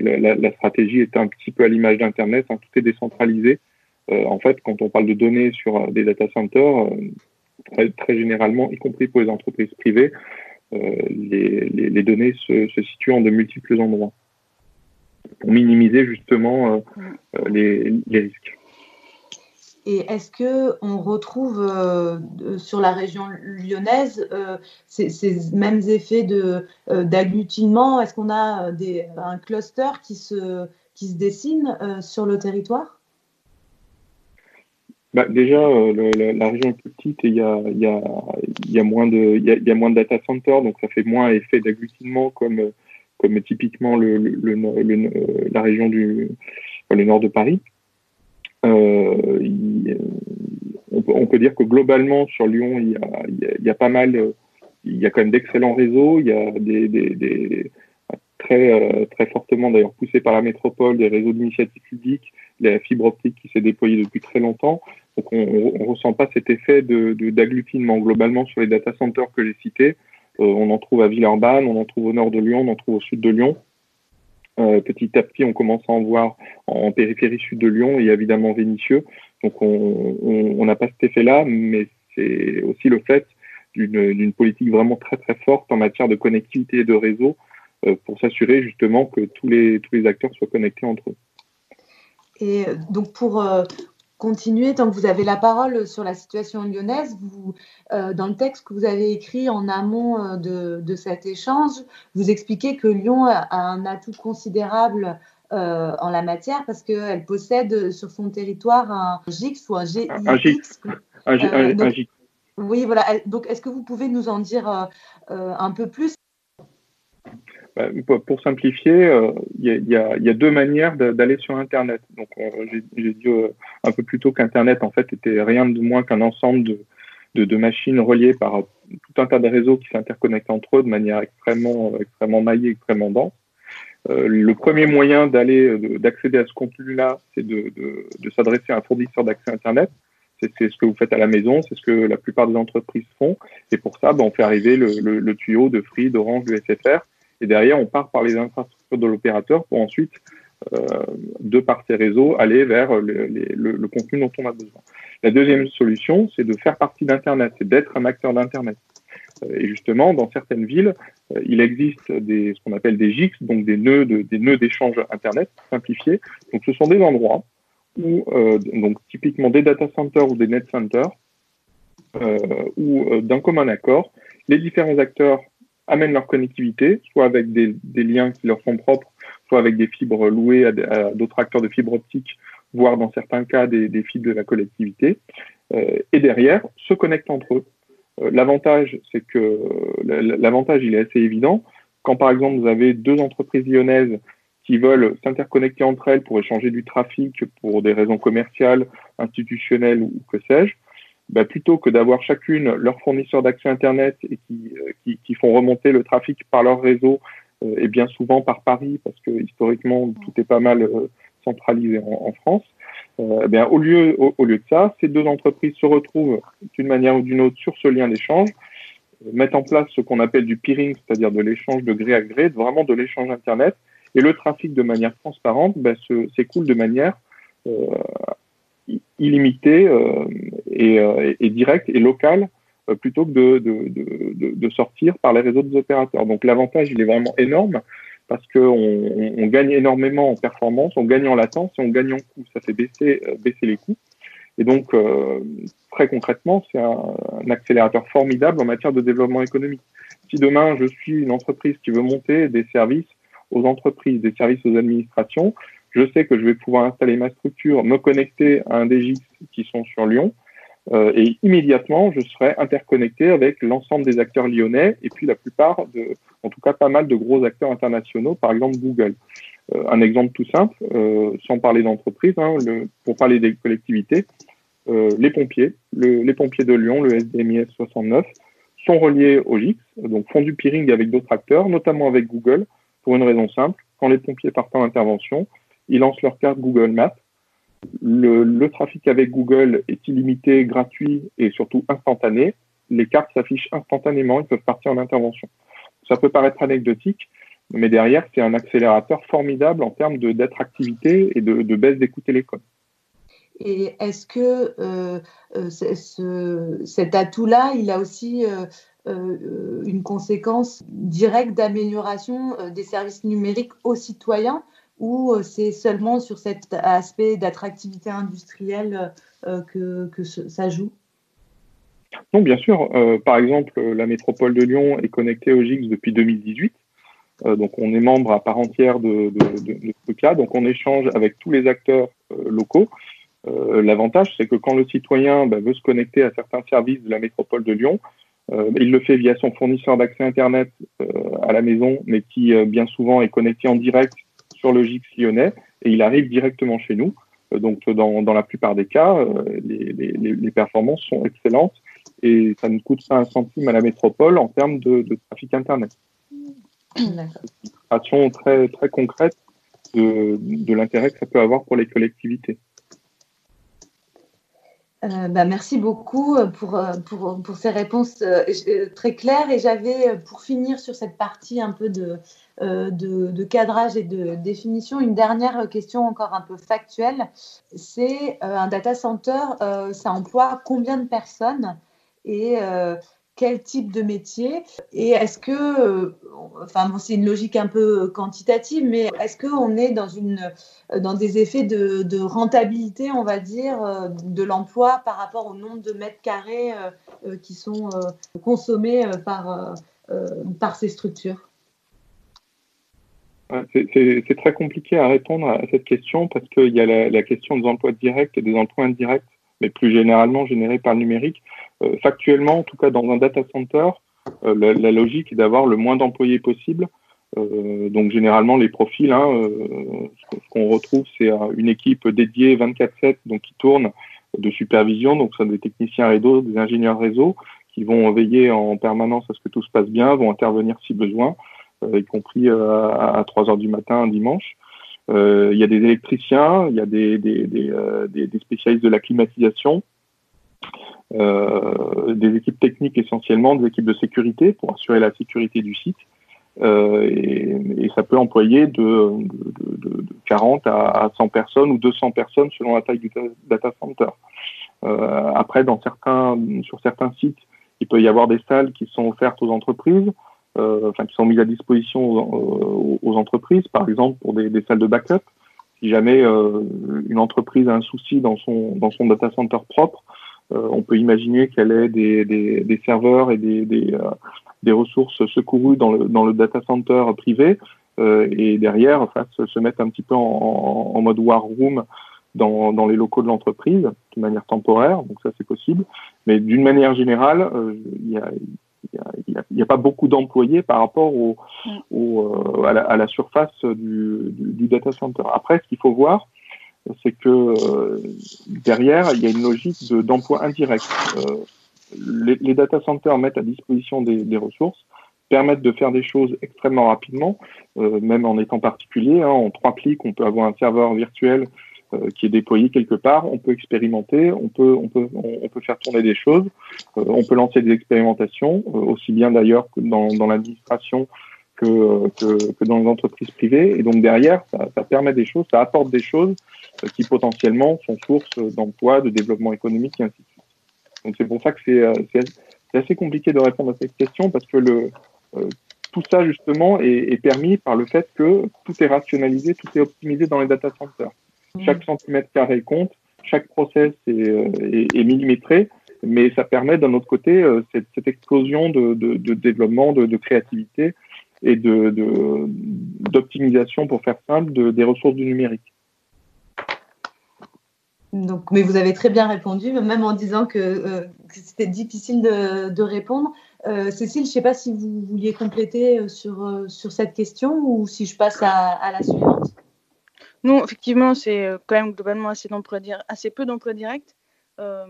S4: la, la, stratégie est un petit peu à l'image d'Internet, hein, tout est décentralisé. Euh, en fait, quand on parle de données sur euh, des data centers, très, très, généralement, y compris pour les entreprises privées, les, les, les, données se, se, situent en de multiples endroits pour minimiser justement les, les risques.
S3: Et est-ce que on retrouve euh, sur la région lyonnaise euh, ces, mêmes effets euh, d'agglutinement? Est-ce qu'on a un cluster qui se qui se dessine sur le territoire?
S4: Bah, déjà, la, région est plus petite et il y a, y, a, y a, moins de y a, moins de data centers, donc ça fait moins effet d'agglutinement comme comme typiquement le, le, la région du le nord de Paris. Euh, on, peut, dire que globalement sur Lyon, il y a, pas mal, il y a quand même d'excellents réseaux, il y a des, des, des très, très fortement d'ailleurs poussés par la métropole, des réseaux d'initiative publique, la fibre optique qui s'est déployée depuis très longtemps. Donc on ne ressent pas cet effet d'agglutinement de, globalement sur les data centers que j'ai cités. on en trouve à Villeurbanne, on en trouve au nord de Lyon, on en trouve au sud de Lyon. Euh, petit à petit, on commence à en voir en périphérie sud de Lyon et évidemment Vénitieux. Donc on n'a pas cet effet-là, mais c'est aussi le fait d'une politique vraiment très très forte en matière de connectivité et de réseau euh, pour s'assurer justement que tous les, tous les acteurs soient connectés entre eux.
S3: Et donc pour, continuer tant que vous avez la parole sur la situation lyonnaise. Vous, euh, dans le texte que vous avez écrit en amont euh, de, de cet échange, vous expliquez que Lyon a un atout considérable euh, en la matière parce qu'elle possède sur son territoire un GIX ou un GIX.
S4: Un GIX. Un,
S3: GIX. Oui, voilà. Donc, est-ce que vous pouvez nous en dire un peu plus?
S4: Pour simplifier, euh, il y, a, deux manières d'aller sur Internet. Donc, euh, j'ai dit euh, un peu plus tôt qu'Internet, en fait, était rien de moins qu'un ensemble de, machines reliées par tout un tas de réseaux qui s'interconnectent entre eux de manière extrêmement, extrêmement maillée, extrêmement dense. le premier moyen d'aller, d'accéder à ce contenu-là, c'est de, s'adresser à un fournisseur d'accès Internet. C'est ce que vous faites à la maison, c'est ce que la plupart des entreprises font. Et pour ça, ben, on fait arriver le, tuyau de Free, d'Orange, de SFR et derrière, on part par les infrastructures de l'opérateur pour ensuite, euh, de par ces réseaux, aller vers le, le, contenu dont on a besoin. La deuxième solution, c'est de faire partie d'Internet, c'est d'être un acteur d'Internet. Euh, et justement, dans certaines villes, euh, il existe des, ce qu'on appelle des GIX, donc des nœuds de, des nœuds d'échange Internet simplifiés. Donc, ce sont des endroits où, euh, donc typiquement des data centers ou des net centers, euh, où d'un commun accord, les différents acteurs amènent leur connectivité, soit avec des, liens qui leur sont propres, soit avec des fibres louées à, d'autres acteurs de fibres optiques, voire dans certains cas des, fibres de la collectivité, euh, et derrière se connectent entre eux. Euh, l'avantage, c'est que l'avantage, il est assez évident. Quand par exemple vous avez deux entreprises lyonnaises qui veulent s'interconnecter entre elles pour échanger du trafic pour des raisons commerciales, institutionnelles ou que sais-je, bah, plutôt que d'avoir chacune leur fournisseur d'accès Internet et qui, euh, qui, qui, font remonter le trafic par leur réseau euh, et bien souvent par Paris, parce que historiquement tout est pas mal euh, centralisé en, en France, eh bien, au, lieu, au, lieu de ça, ces deux entreprises se retrouvent d'une manière ou d'une autre sur ce lien d'échange, mettent en place ce qu'on appelle du peering, c'est-à-dire de l'échange de gré à gré, vraiment de l'échange Internet, et le trafic de manière transparente ben, s'écoule de manière euh, illimité euh, euh, et, direct et local euh, plutôt que de, sortir par les réseaux des opérateurs. Donc l'avantage, il est vraiment énorme parce qu'on on gagne énormément en performance, on gagne en latence et on gagne en coût. Ça fait baisser, baisser les coûts. Et donc, très concrètement, c'est un, accélérateur formidable en matière de développement économique. Si demain, je suis une entreprise qui veut monter des services aux entreprises, des services aux administrations, je sais que je vais pouvoir installer ma structure, me connecter à un des GIX qui sont sur Lyon, euh, et immédiatement, je serai interconnecté avec l'ensemble des acteurs lyonnais et puis la plupart, de, en tout cas pas mal de gros acteurs internationaux, par exemple Google. Euh, un exemple tout simple, euh, sans parler d'entreprise, hein, pour parler des collectivités, les pompiers, les pompiers de Lyon, le SDMIS 69, sont reliés au GIX, donc font du peering avec d'autres acteurs, notamment avec Google, pour une raison simple. Quand les pompiers partent en intervention, ils lancent leur carte Google Maps. Le, trafic avec Google est illimité, gratuit et surtout instantané. Les cartes s'affichent instantanément, ils peuvent partir en intervention. Ça peut paraître anecdotique, mais derrière, c'est un accélérateur formidable en termes d'attractivité et de, baisse des coûts télécoms.
S3: Et est-ce que euh, euh, cet atout-là, il a aussi euh, une conséquence directe d'amélioration des services numériques aux citoyens? Ou euh, c'est seulement sur cet aspect d'attractivité industrielle euh, que, ça joue?
S4: Non, bien sûr. Euh, par exemple, la métropole de Lyon est connectée au GIX depuis 2018. donc, on est membre à part entière de, de, ce. Donc, on échange avec tous les acteurs locaux. L'avantage, c'est que quand le citoyen bah, veut se connecter à certains services de la métropole de Lyon, il le fait via son fournisseur d'accès Internet à la maison, mais qui bien souvent est connecté en direct sur le GIX lyonnais et il arrive directement chez nous. Euh, donc, dans, dans la plupart des cas, euh, les, les, les, performances sont excellentes et ça ne coûte pas un centime à la métropole en termes de, trafic Internet. Une très, très concrète de, de l'intérêt que ça peut avoir pour les collectivités.
S3: Euh, bah, merci beaucoup euh, pour, euh, pour, pour ces réponses très claires. Et j'avais, pour finir sur cette partie un peu de, de, cadrage et de définition, une dernière question encore un peu factuelle. C'est un data center, ça emploie combien de personnes? Et quel type de métier Et est-ce que, euh, enfin c'est une logique un peu quantitative, mais est-ce qu'on est dans, une, dans des effets de, rentabilité, on va dire, euh, de l'emploi par rapport au nombre de mètres carrés euh, qui sont consommés par, par ces structures?
S4: C'est très compliqué à répondre à cette question parce qu'il y a la, question des emplois directs et des emplois indirects, mais plus généralement générés par le numérique. Euh, factuellement, en tout cas dans un data center, euh, la, logique est d'avoir le moins d'employés possible. Euh, donc généralement les profils, hein, ce qu'on retrouve, c'est une équipe dédiée 24/7, donc qui tourne de supervision, donc ce sont des techniciens réseau, des ingénieurs réseau, qui vont veiller en permanence à ce que tout se passe bien, vont intervenir si besoin, y compris à, 3 heures du matin un dimanche. Il y a des électriciens, il y a des, des spécialistes de la climatisation, euh, des équipes techniques essentiellement, des équipes de sécurité pour assurer la sécurité du site. Euh, et, ça peut employer de, de, de, 40 à 100 personnes ou 200 personnes selon la taille du data center. Euh, après, sur certains sites, il peut y avoir des salles qui sont offertes aux entreprises, euh, enfin qui sont mises à disposition aux, aux, entreprises, par exemple pour des, salles de backup. Si jamais euh, une entreprise a un souci dans son, dans data center propre, euh, on peut imaginer qu'elle ait des, serveurs et des, euh, ressources secourues dans le, dans data center privé euh, et derrière enfin, se, mettre un petit peu en, mode war room dans, dans les locaux de l'entreprise de manière temporaire, donc ça c'est possible. Mais d'une manière générale, il y a, il n'y a, a, pas beaucoup d'employés par rapport au, mm. au, à, la, à, la, surface du, du, du, data center. Après, ce qu'il faut voir, c'est que euh, derrière, il y a une logique d'emploi indirect. Euh, les, les, data centers mettent à disposition des, des, ressources, permettent de faire des choses extrêmement rapidement, euh, même en étant particulier. Hein, en trois clics, on peut avoir un serveur virtuel euh, qui est déployé quelque part. On peut expérimenter, on peut, on peut, on, peut faire tourner des choses, euh, on peut lancer des expérimentations, aussi bien d'ailleurs que dans, dans l'administration que, que, que, dans les entreprises privées. Et donc derrière, ça, ça permet des choses, ça apporte des choses qui potentiellement sont source d'emploi, de développement économique et ainsi de suite. Donc c'est pour ça que c'est euh, assez compliqué de répondre à cette question parce que le, euh, tout ça justement est, est, permis par le fait que tout est rationalisé, tout est optimisé dans les data centers. Mmh. Chaque centimètre carré compte, chaque process est, euh, est, est millimétré, mais ça permet d'un autre côté cette, cette, explosion de, de, de développement, de, de, créativité et d'optimisation, pour faire simple, des ressources du numérique.
S3: Donc, mais vous avez très bien répondu, même en disant que, euh, que c'était difficile de, de répondre. Euh, Cécile, je ne sais pas si vous vouliez compléter euh, sur, euh, sur cette question ou si je passe à, à la suivante.
S5: Non, effectivement, c'est euh, quand même globalement assez, peu d'emplois directs. Euh,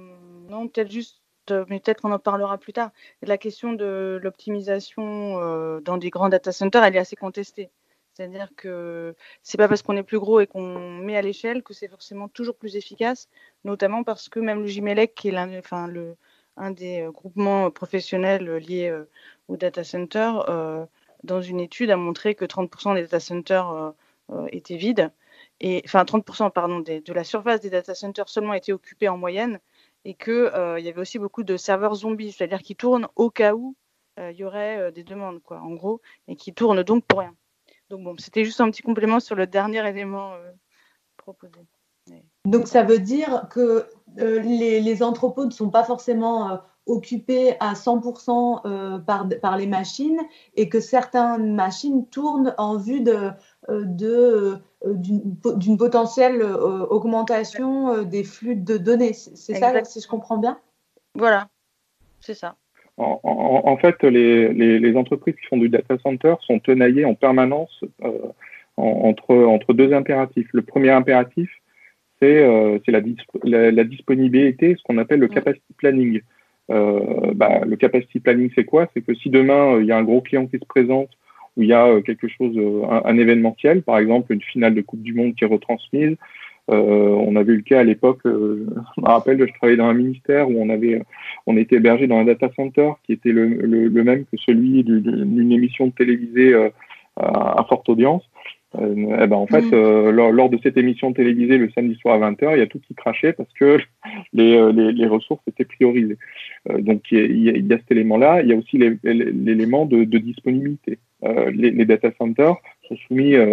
S5: non, peut-être juste, mais peut-être qu'on en parlera plus tard. La question de l'optimisation dans des grands data centers, elle est assez contestée. C'est-à-dire que c'est pas parce qu'on est plus gros et qu'on met à l'échelle que c'est forcément toujours plus efficace, notamment parce que même le Gimelec, qui est l'un, un des euh, groupements professionnels liés euh, au data center, euh, dans une étude a montré que 30% des data centers euh, euh, étaient vides, enfin 30% pardon de la surface des data centers seulement était occupée en moyenne, et que il y avait aussi beaucoup de serveurs zombies, c'est-à-dire qui tournent au cas où il y aurait des demandes, quoi, en gros, et qui tournent donc pour rien. Donc bon, c'était juste un petit complément sur le dernier élément euh, proposé.
S3: Donc ça veut dire que euh, les, entrepôts ne sont pas forcément euh, occupés à 100% euh, par, les machines et que certaines machines tournent en vue euh, de d'une potentielle augmentation des flux de données. C'est ça, si je comprends bien?
S5: Voilà, c'est ça.
S4: En, en, en, fait, les, les, les, entreprises qui font du data center sont tenaillées en permanence euh, entre, entre deux impératifs. Le premier impératif, c'est euh, la, la, la, disponibilité, ce qu'on appelle le capacity planning. bah, le capacity planning, c'est quoi? C'est que si demain il y a un gros client qui se présente où il y a quelque chose, un, un, événementiel, par exemple une finale de Coupe du Monde qui est retransmise, euh, on avait eu le cas à l'époque, euh, je me rappelle, je travaillais dans un ministère où on avait, on était hébergé dans un data center qui était le, le, même que celui d'une émission télévisée euh, à, forte audience. Euh, eh ben en fait, mm. euh, lors, lors, de cette émission télévisée le samedi soir à 20h, il y a tout qui crachait parce que les, les, les ressources étaient priorisées. Euh, donc il y, a, il y, a, cet élément-là. Il y a aussi l'élément de, de, disponibilité. Les, les, data centers sont soumis à,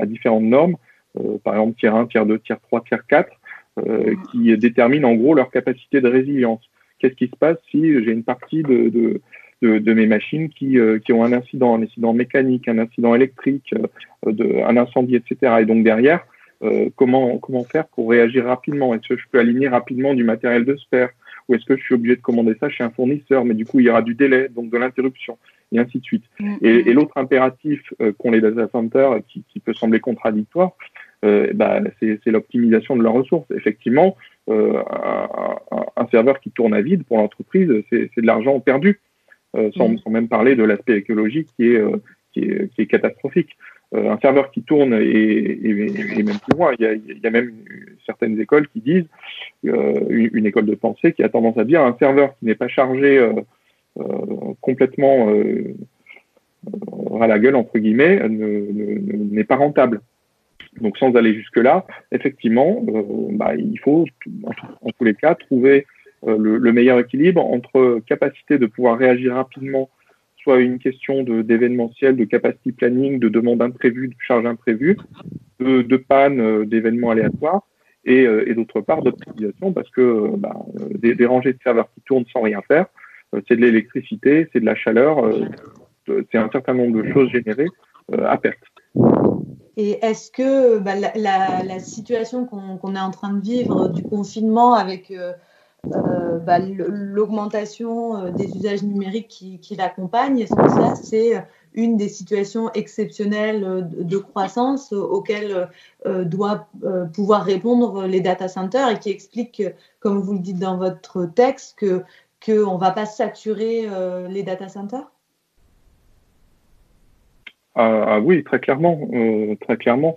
S4: à, différentes normes. Euh, par exemple tiers 1, tiers 2, tiers 3, tiers 4, euh, qui déterminent en gros leur capacité de résilience. Qu'est-ce qui se passe si j'ai une partie de, de de, de, mes machines qui, euh, qui, ont un incident, un incident mécanique, un incident électrique, euh, de, un incendie, etc. Et donc derrière, euh, comment, comment faire pour réagir rapidement? Est-ce que je peux aligner rapidement du matériel de spare Ou est-ce que je suis obligé de commander ça chez un fournisseur Mais du coup, il y aura du délai, donc de l'interruption, et ainsi de suite. Mm. Et, et l'autre impératif qu'ont les data centers, qui, qui peut sembler contradictoire, euh, bah, c'est l'optimisation de leurs ressources. Effectivement, euh, un, un, serveur qui tourne à vide pour l'entreprise, c'est de l'argent perdu, sans, mmh. sans, même parler de l'aspect écologique qui est, euh, qui est, qui est catastrophique. Euh, un serveur qui tourne et, et, et, même plus loin, il y, a, il y a même certaines écoles qui disent, une, une, école de pensée qui a tendance à dire un serveur qui n'est pas chargé complètement à la gueule entre guillemets n'est pas rentable. Donc sans aller jusque-là, effectivement, euh, bah, il faut en, tous les cas trouver euh, le, le, meilleur équilibre entre capacité de pouvoir réagir rapidement, soit une question d'événementiel, de, de, capacity planning, de demande imprévue, de charge imprévue, de, de panne, euh, d'événements aléatoires, et, euh, et d'autre part d'optimisation parce que bah, des, rangées de serveurs qui tournent sans rien faire, c'est de l'électricité, c'est de la chaleur, c'est un certain nombre de choses générées à perte.
S3: Et est-ce que bah, la, situation qu'on qu est en train de vivre du confinement avec euh, euh, bah, l'augmentation euh, des usages numériques qui, qui l'accompagnent, est-ce que ça, c'est une des situations exceptionnelles de, croissance auxquelles euh, doivent euh, pouvoir répondre les data centers et qui explique, comme vous le dites dans votre texte, que qu'on ne va pas saturer euh, les data centers?
S4: Ah, ah, oui, très clairement, euh, très clairement.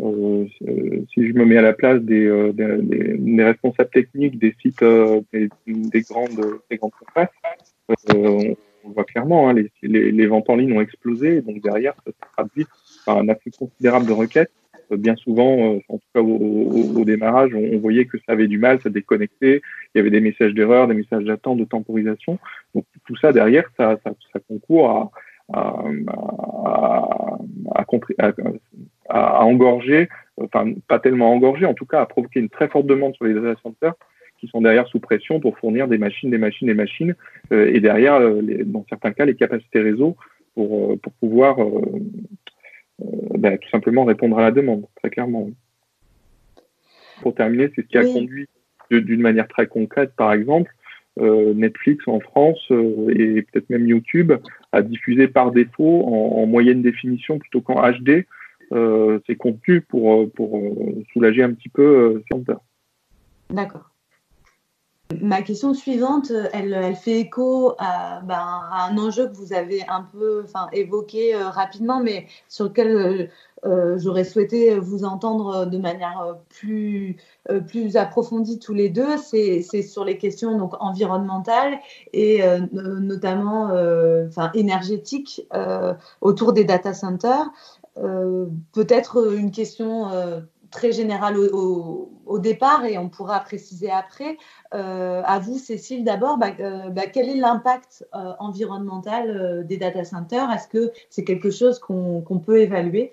S4: Euh, si je me mets à la place des, euh, des, des responsables techniques des sites euh, des, des, grandes des grandes surfaces, euh, on voit clairement hein, les, les, les, ventes en ligne ont explosé, donc derrière ça se traduit par un afflux considérable de requêtes. bien souvent, en tout cas au, au, au démarrage, on, on, voyait que ça avait du mal, ça déconnectait, il y avait des messages d'erreur, des messages d'attente, de temporisation. Donc tout ça derrière, ça, ça, ça concourt à, à, à, à, à, engorger, enfin pas tellement engorger, en tout cas à provoquer une très forte demande sur les data centers qui sont derrière sous pression pour fournir des machines, des machines, des machines, euh, et derrière, euh, les, dans certains cas, les capacités réseau pour, euh, pour pouvoir euh, euh, ben, tout simplement répondre à la demande, très clairement. Pour terminer, c'est ce qui a oui. conduit d'une manière très concrète, par exemple, euh, Netflix en France euh, et peut-être même YouTube a diffusé par défaut en, en moyenne définition plutôt qu'en HD euh, ces contenus pour, pour soulager un petit peu ces
S3: D'accord. Ma question suivante, elle, fait écho à, ben, à, un enjeu que vous avez un peu évoqué euh, rapidement, mais sur lequel euh, euh, j'aurais souhaité vous entendre de manière plus, euh, plus approfondie tous les deux. C'est sur les questions donc, environnementales et euh, notamment enfin, énergétiques autour des data centers. Peut-être une question très général au, départ et on pourra préciser après. Euh, à vous, Cécile, d'abord, bah, euh, bah, quel est l'impact euh, environnemental des data centers? Est-ce que c'est quelque chose qu'on qu peut évaluer?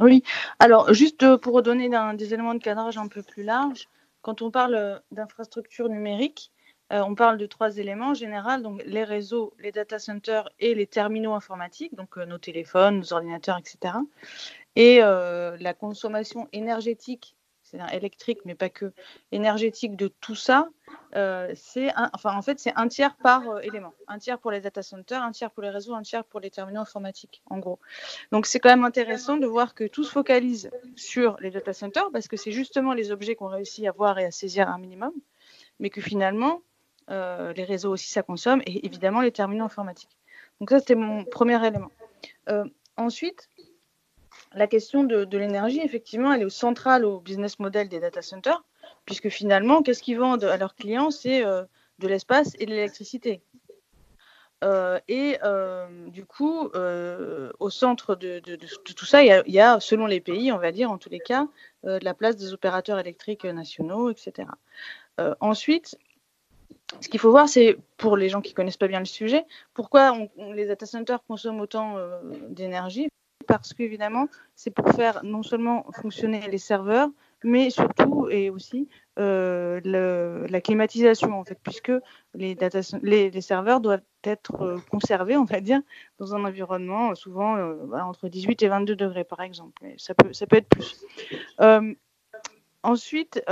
S5: Oui, alors juste pour donner des éléments de cadrage un peu plus large, quand on parle d'infrastructures numériques, on parle de trois éléments en général, donc les réseaux, les data centers et les terminaux informatiques, donc nos téléphones, nos ordinateurs, etc. Et euh, la consommation énergétique, c'est-à-dire électrique, mais pas que, énergétique de tout ça, euh, c'est enfin, en fait, c'est un tiers par euh, élément. Un tiers pour les data centers, un tiers pour les réseaux, un tiers pour les terminaux informatiques, en gros. Donc, c'est quand même intéressant de voir que tout se focalise sur les data centers parce que c'est justement les objets qu'on réussit à voir et à saisir un minimum, mais que finalement, les réseaux aussi, ça consomme, et évidemment les terminaux informatiques. Donc ça, c'était mon premier élément. ensuite, la question de, l'énergie, effectivement, elle est centrale au business model des data centers, puisque finalement, qu'est-ce qu'ils vendent à leurs clients? C'est de l'espace et de l'électricité. Euh, et euh, du coup, euh, au centre de, tout ça, il y, a, selon les pays, on va dire, en tous les cas, de la place des opérateurs électriques nationaux, etc. ensuite, ce qu'il faut voir, c'est pour les gens qui connaissent pas bien le sujet, pourquoi les data centers consomment autant d'énergie? Parce qu'évidemment, c'est pour faire non seulement fonctionner les serveurs, mais surtout et aussi euh, la climatisation, en fait, puisque les, serveurs doivent être euh, conservés, on va dire, dans un environnement euh, souvent entre 18 et 22 degrés, par exemple. ça, peut, ça peut être plus. ensuite,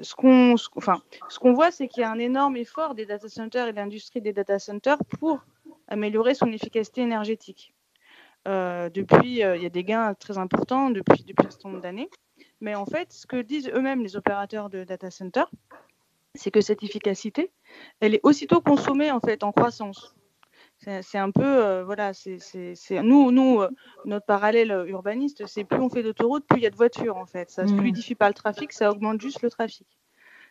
S5: ce qu'on enfin, ce qu'on voit, c'est qu'il y a un énorme effort des data centers et de l'industrie des data centers pour améliorer son efficacité énergétique. Depuis, il y a des gains très importants depuis, depuis un certain nombre d'années. Mais en fait, ce que disent eux-mêmes les opérateurs de data center, c'est que cette efficacité, elle est aussitôt consommée en fait en croissance. C'est un peu, euh, voilà, c'est nous, nous, euh, notre parallèle urbaniste, c'est plus on fait d'autoroutes, plus il y a de voitures en fait. Ça ne mmh. fluidifie pas le trafic, ça augmente juste le trafic.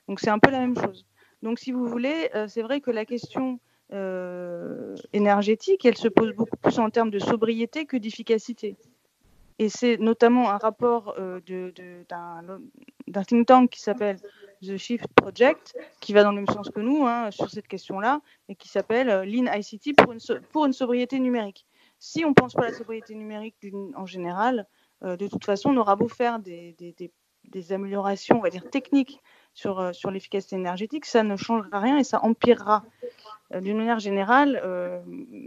S5: Donc c'est un peu la même chose. Donc si vous voulez, euh, c'est vrai que la question énergétique, elle se pose beaucoup plus en termes de sobriété que d'efficacité. Et c'est notamment un rapport euh, d'un think tank qui s'appelle The Shift Project, qui va dans le même sens que nous hein, sur cette question-là, et qui s'appelle euh, Lean ICT pour une, sobriété numérique. Si on ne pense pas à la sobriété numérique en général, euh, de toute façon, on aura beau faire des, des, améliorations, on va dire, techniques sur, sur l'efficacité énergétique, ça ne changera rien et ça empirera. D'une manière générale,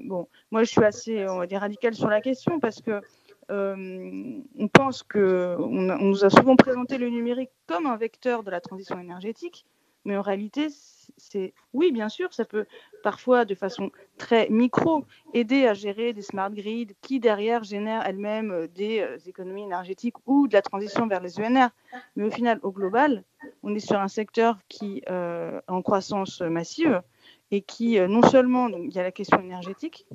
S5: bon, moi je suis assez, on va dire, radical sur la question parce que euh, on pense que on, nous a souvent présenté le numérique comme un vecteur de la transition énergétique, mais en réalité, c'est oui, bien sûr, ça peut parfois de façon très micro aider à gérer des smart grids qui derrière génèrent elles-mêmes euh, des euh, économies énergétiques ou de la transition vers les ENR. Mais au final, au global, on est sur un secteur qui est en croissance massive et qui non seulement il y a la question énergétique,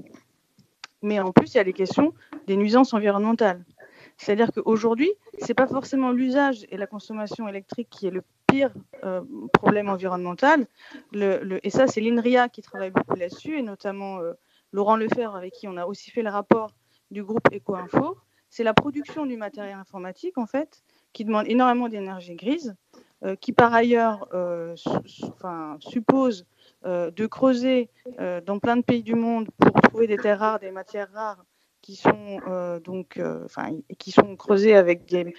S5: mais en plus, il y a les questions des nuisances environnementales. C'est-à-dire qu'aujourd'hui, ce n'est pas forcément l'usage et la consommation électrique qui est le euh, problème environnemental. Le, et ça, c'est l'INRIA qui travaille beaucoup là-dessus, et notamment euh, Laurent Lefebvre, avec qui on a aussi fait le rapport du groupe EcoInfo. C'est la production du matériel informatique, en fait, qui demande énormément d'énergie grise, euh, qui par ailleurs suppose euh, de creuser dans plein de pays du monde pour trouver des terres rares, des matières rares qui sont donc, qui sont creusées avec des,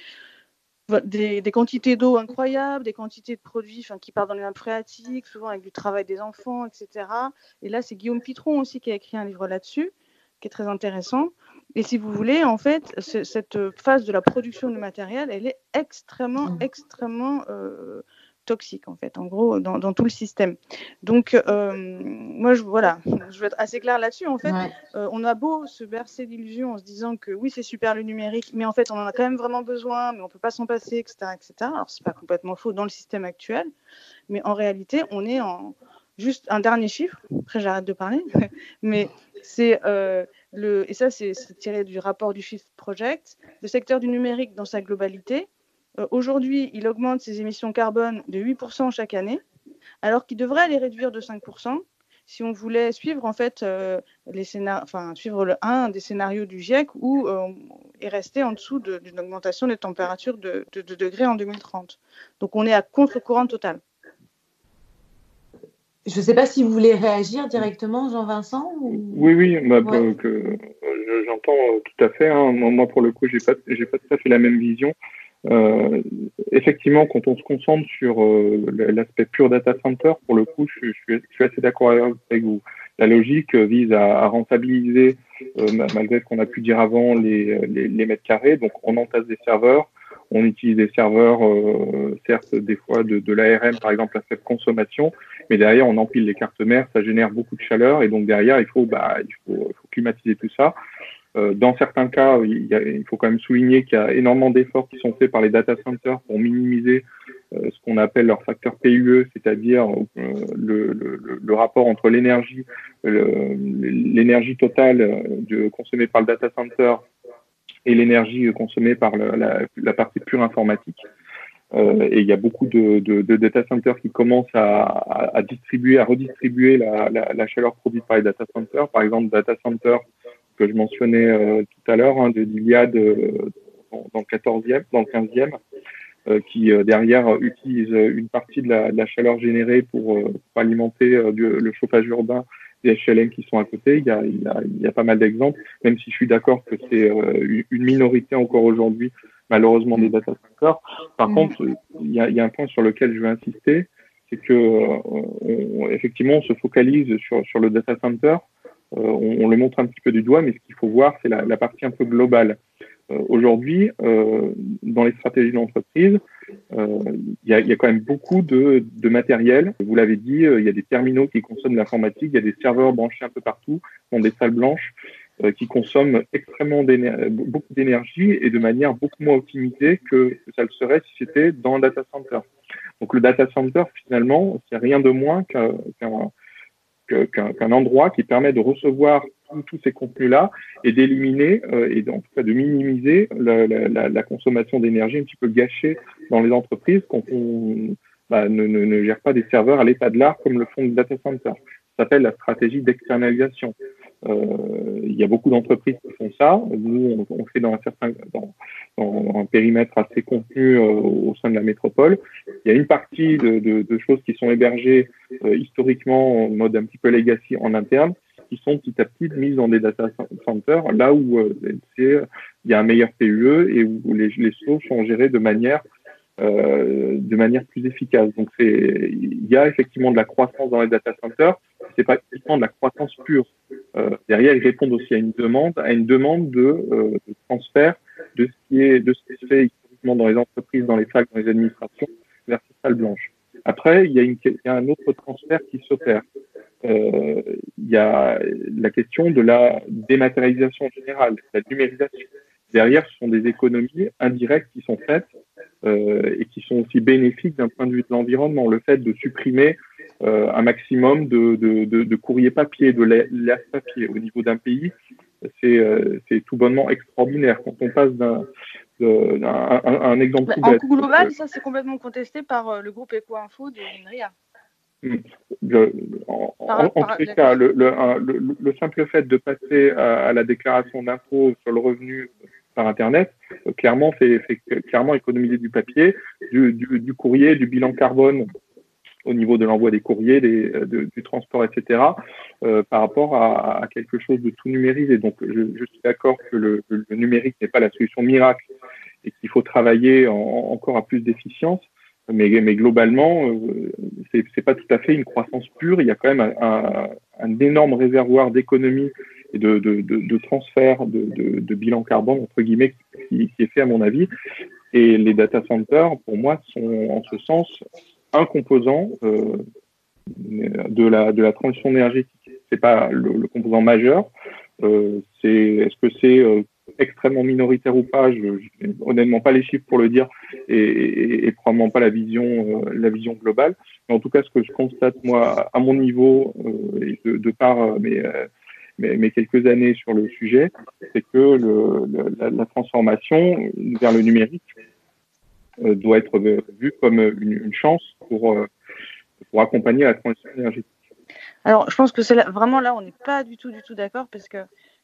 S5: des, quantités d'eau incroyables, des quantités de produits qui partent dans les nappes phréatiques, souvent avec du travail des enfants, etc. Et là, c'est Guillaume Pitron aussi qui a écrit un livre là-dessus, qui est très intéressant. Et si vous voulez, en fait, cette phase de la production du matériel, elle est extrêmement, mmh. extrêmement toxique en fait, en gros, dans, tout le système. Donc, euh, moi, je, voilà, je vais être assez clair là-dessus. En fait, euh, on a beau se bercer d'illusions en se disant que oui, c'est super le numérique, mais en fait, on en a quand même vraiment besoin, mais on peut pas s'en passer, etc., etc. Alors, c'est pas complètement faux dans le système actuel, mais en réalité, on est en juste un dernier chiffre. Après, j'arrête de parler, mais c'est euh, le et ça, c'est tiré du rapport du Shift Project, le secteur du numérique dans sa globalité euh, aujourd'hui, il augmente ses émissions carbone de 8% chaque année, alors qu'il devrait les réduire de 5% si on voulait suivre en fait euh, les enfin suivre le 1 des scénarios du GIEC où euh, est resté en dessous d'une augmentation des températures de, 2 degrés en 2030. Donc on est à contre-courant total.
S3: Je ne sais pas si vous voulez réagir directement, Jean-Vincent.
S4: Oui, oui, bah, j'entends tout à fait. Hein. Moi, pour le coup, j'ai pas, j'ai pas tout à fait la même vision. Euh, effectivement, quand on se concentre sur euh, l'aspect pur data center, pour le coup, je, je, suis, assez d'accord avec vous. La logique vise à, à rentabiliser, euh, malgré ce qu'on a pu dire avant, les, les, les, mètres carrés. Donc, on entasse des serveurs, on utilise des serveurs, euh, certes, des fois de, de l'ARM, par exemple, à cette consommation, mais derrière, on empile les cartes mères, ça génère beaucoup de chaleur, et donc derrière, il faut, bah, il faut, faut climatiser tout ça. Euh, dans certains cas, il, y a, il, faut quand même souligner qu'il y a énormément d'efforts qui sont faits par les data centers pour minimiser ce qu'on appelle leur facteur PUE, c'est-à-dire le, le, le, rapport entre l'énergie, l'énergie totale de, consommée par le data center et l'énergie consommée par la, la, partie pure informatique. Euh, et il y a beaucoup de, de, de, data centers qui commencent à, à, distribuer, à redistribuer la, la, la, chaleur produite par les data centers. Par exemple, data center que je mentionnais euh, tout à l'heure, hein, de l'Iliade euh, dans, le 14e, dans le 15e, euh, qui derrière utilise une partie de la, de la chaleur générée pour, pour alimenter le chauffage urbain des HLM qui sont à côté. Il y a, il y a, il y a pas mal d'exemples, même si je suis d'accord que c'est une minorité encore aujourd'hui malheureusement des data centers. Par mm. contre, il y, a, il y, a, un point sur lequel je veux insister, c'est que on, effectivement, on se focalise sur, sur le data center, on, on, le montre un petit peu du doigt, mais ce qu'il faut voir, c'est la, la, partie un peu globale. Euh, Aujourd'hui, euh, dans les stratégies d'entreprise, euh, il y, a, y, a, quand même beaucoup de, de matériel. Vous l'avez dit, euh, il y a des terminaux qui consomment l'informatique, il y a des serveurs branchés un peu partout dans des salles blanches. Euh, qui consomment extrêmement beaucoup d'énergie et de manière beaucoup moins optimisée que, ça le serait si c'était dans un data center. Donc le data center, finalement, c'est rien de moins qu'un qu'un endroit qui permet de recevoir tous ces contenus-là et d'éliminer euh, et en tout cas de minimiser la, consommation d'énergie un petit peu gâchée dans les entreprises quand on bah, ne, ne, gère pas des serveurs à l'état de l'art comme le font les data centers. Ça s'appelle la stratégie d'externalisation. Euh, il y a beaucoup d'entreprises qui font ça. Nous, on, fait dans un certain dans, dans un périmètre assez contenu euh, au sein de la métropole. Il y a une partie de, de, de choses qui sont hébergées euh, historiquement en mode un petit peu legacy en interne, qui sont petit à petit mises dans des data centers, là où il y a un meilleur PUE et où les, les sources sont gérées de manière euh, de manière plus efficace. Donc il y a effectivement de la croissance dans les data centers. C'est pas uniquement de la croissance pure. Euh, derrière, ils répondent aussi à une demande, à une demande de, euh, de, transfert de ce qui est de se fait historiquement dans les entreprises, dans les facs, dans les administrations, vers ces salles blanches. Après, il y a, il y a un autre transfert qui s'opère. Il y a la question de la dématérialisation générale, la numérisation. Derrière, ce sont des économies indirectes qui sont faites et qui sont aussi bénéfiques d'un point de vue de l'environnement. Le fait de supprimer euh, un maximum de, de, de, de courrier papier, de l'air papier au niveau d'un pays, c'est euh, tout bonnement extraordinaire. Quand on passe d'un un, un, un, exemple
S5: En global, ça c'est complètement contesté par euh, le groupe Ecoinfo de l'INRIA.
S4: Le, en, tous les cas, le, le, le, simple fait de passer à, à la déclaration d'impôt sur le revenu par Internet, euh, clairement fait, clairement économiser du papier, du, courrier, du bilan carbone au niveau de l'envoi des courriers, euh, du transport, etc., euh, par rapport à, quelque chose de tout numérisé. Donc, je, suis d'accord que le, numérique n'est pas la solution miracle et qu'il faut travailler en, encore à plus d'efficience. Mais, globalement, euh, c'est pas tout à fait une croissance pure. Il y a quand même un énorme réservoir d'économie de, de, de, de transfert de, bilan carbone, entre guillemets, qui, qui, est fait à mon avis. Et les data centers, pour moi, sont en ce sens un composant euh, de, la, de la transition énergétique. C'est pas le, le, composant majeur. Euh, c'est est-ce que c'est euh, extrêmement minoritaire ou pas? Je n'ai honnêtement pas les chiffres pour le dire et, et, et probablement pas la vision euh, la vision globale. Mais en tout cas, ce que je constate moi à mon niveau euh, de, de par mes mes, quelques années sur le sujet, c'est que la, transformation vers le numérique euh, doit être vue comme une, une chance pour, euh, pour accompagner la transition énergétique.
S5: Alors, je pense que c'est vraiment là, on n'est pas du tout, du tout d'accord, parce que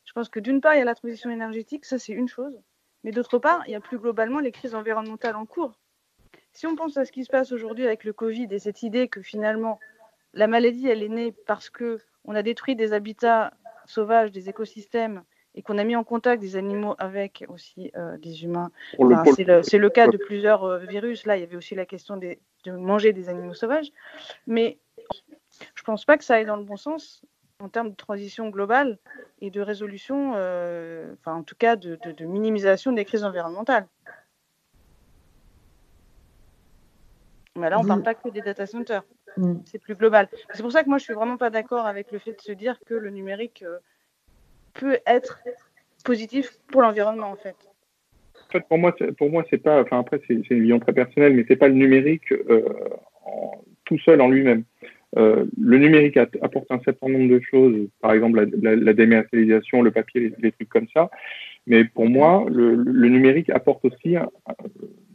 S5: je pense que d'une part, il y a la transition énergétique, ça c'est une chose, mais d'autre part, il y a plus globalement les crises environnementales en cours. Si on pense à ce qui se passe aujourd'hui avec le Covid et cette idée que finalement la maladie, elle est née parce que on a détruit des habitats sauvages, des écosystèmes, et qu'on a mis en contact des animaux avec aussi euh, des humains. Enfin, c'est le, le, cas de plusieurs euh, virus. Là, il y avait aussi la question des, de manger des animaux sauvages. Mais je ne pense pas que ça aille dans le bon sens en termes de transition globale et de résolution, euh, enfin en tout cas de, de, de, minimisation des crises environnementales. Mais là, on ne parle pas que des data centers. Mm. C'est plus global. C'est pour ça que moi, je suis vraiment pas d'accord avec le fait de se dire que le numérique euh, peut être positif pour l'environnement, en fait.
S4: fait, pour moi, pour moi, c'est pas. Enfin, après, c'est une vision très personnelle, mais c'est pas le numérique euh, tout seul en lui-même. Euh, le numérique apporte un certain nombre de choses, par exemple la, la, dématérialisation, le papier, les, trucs comme ça. Mais pour moi, le, numérique apporte aussi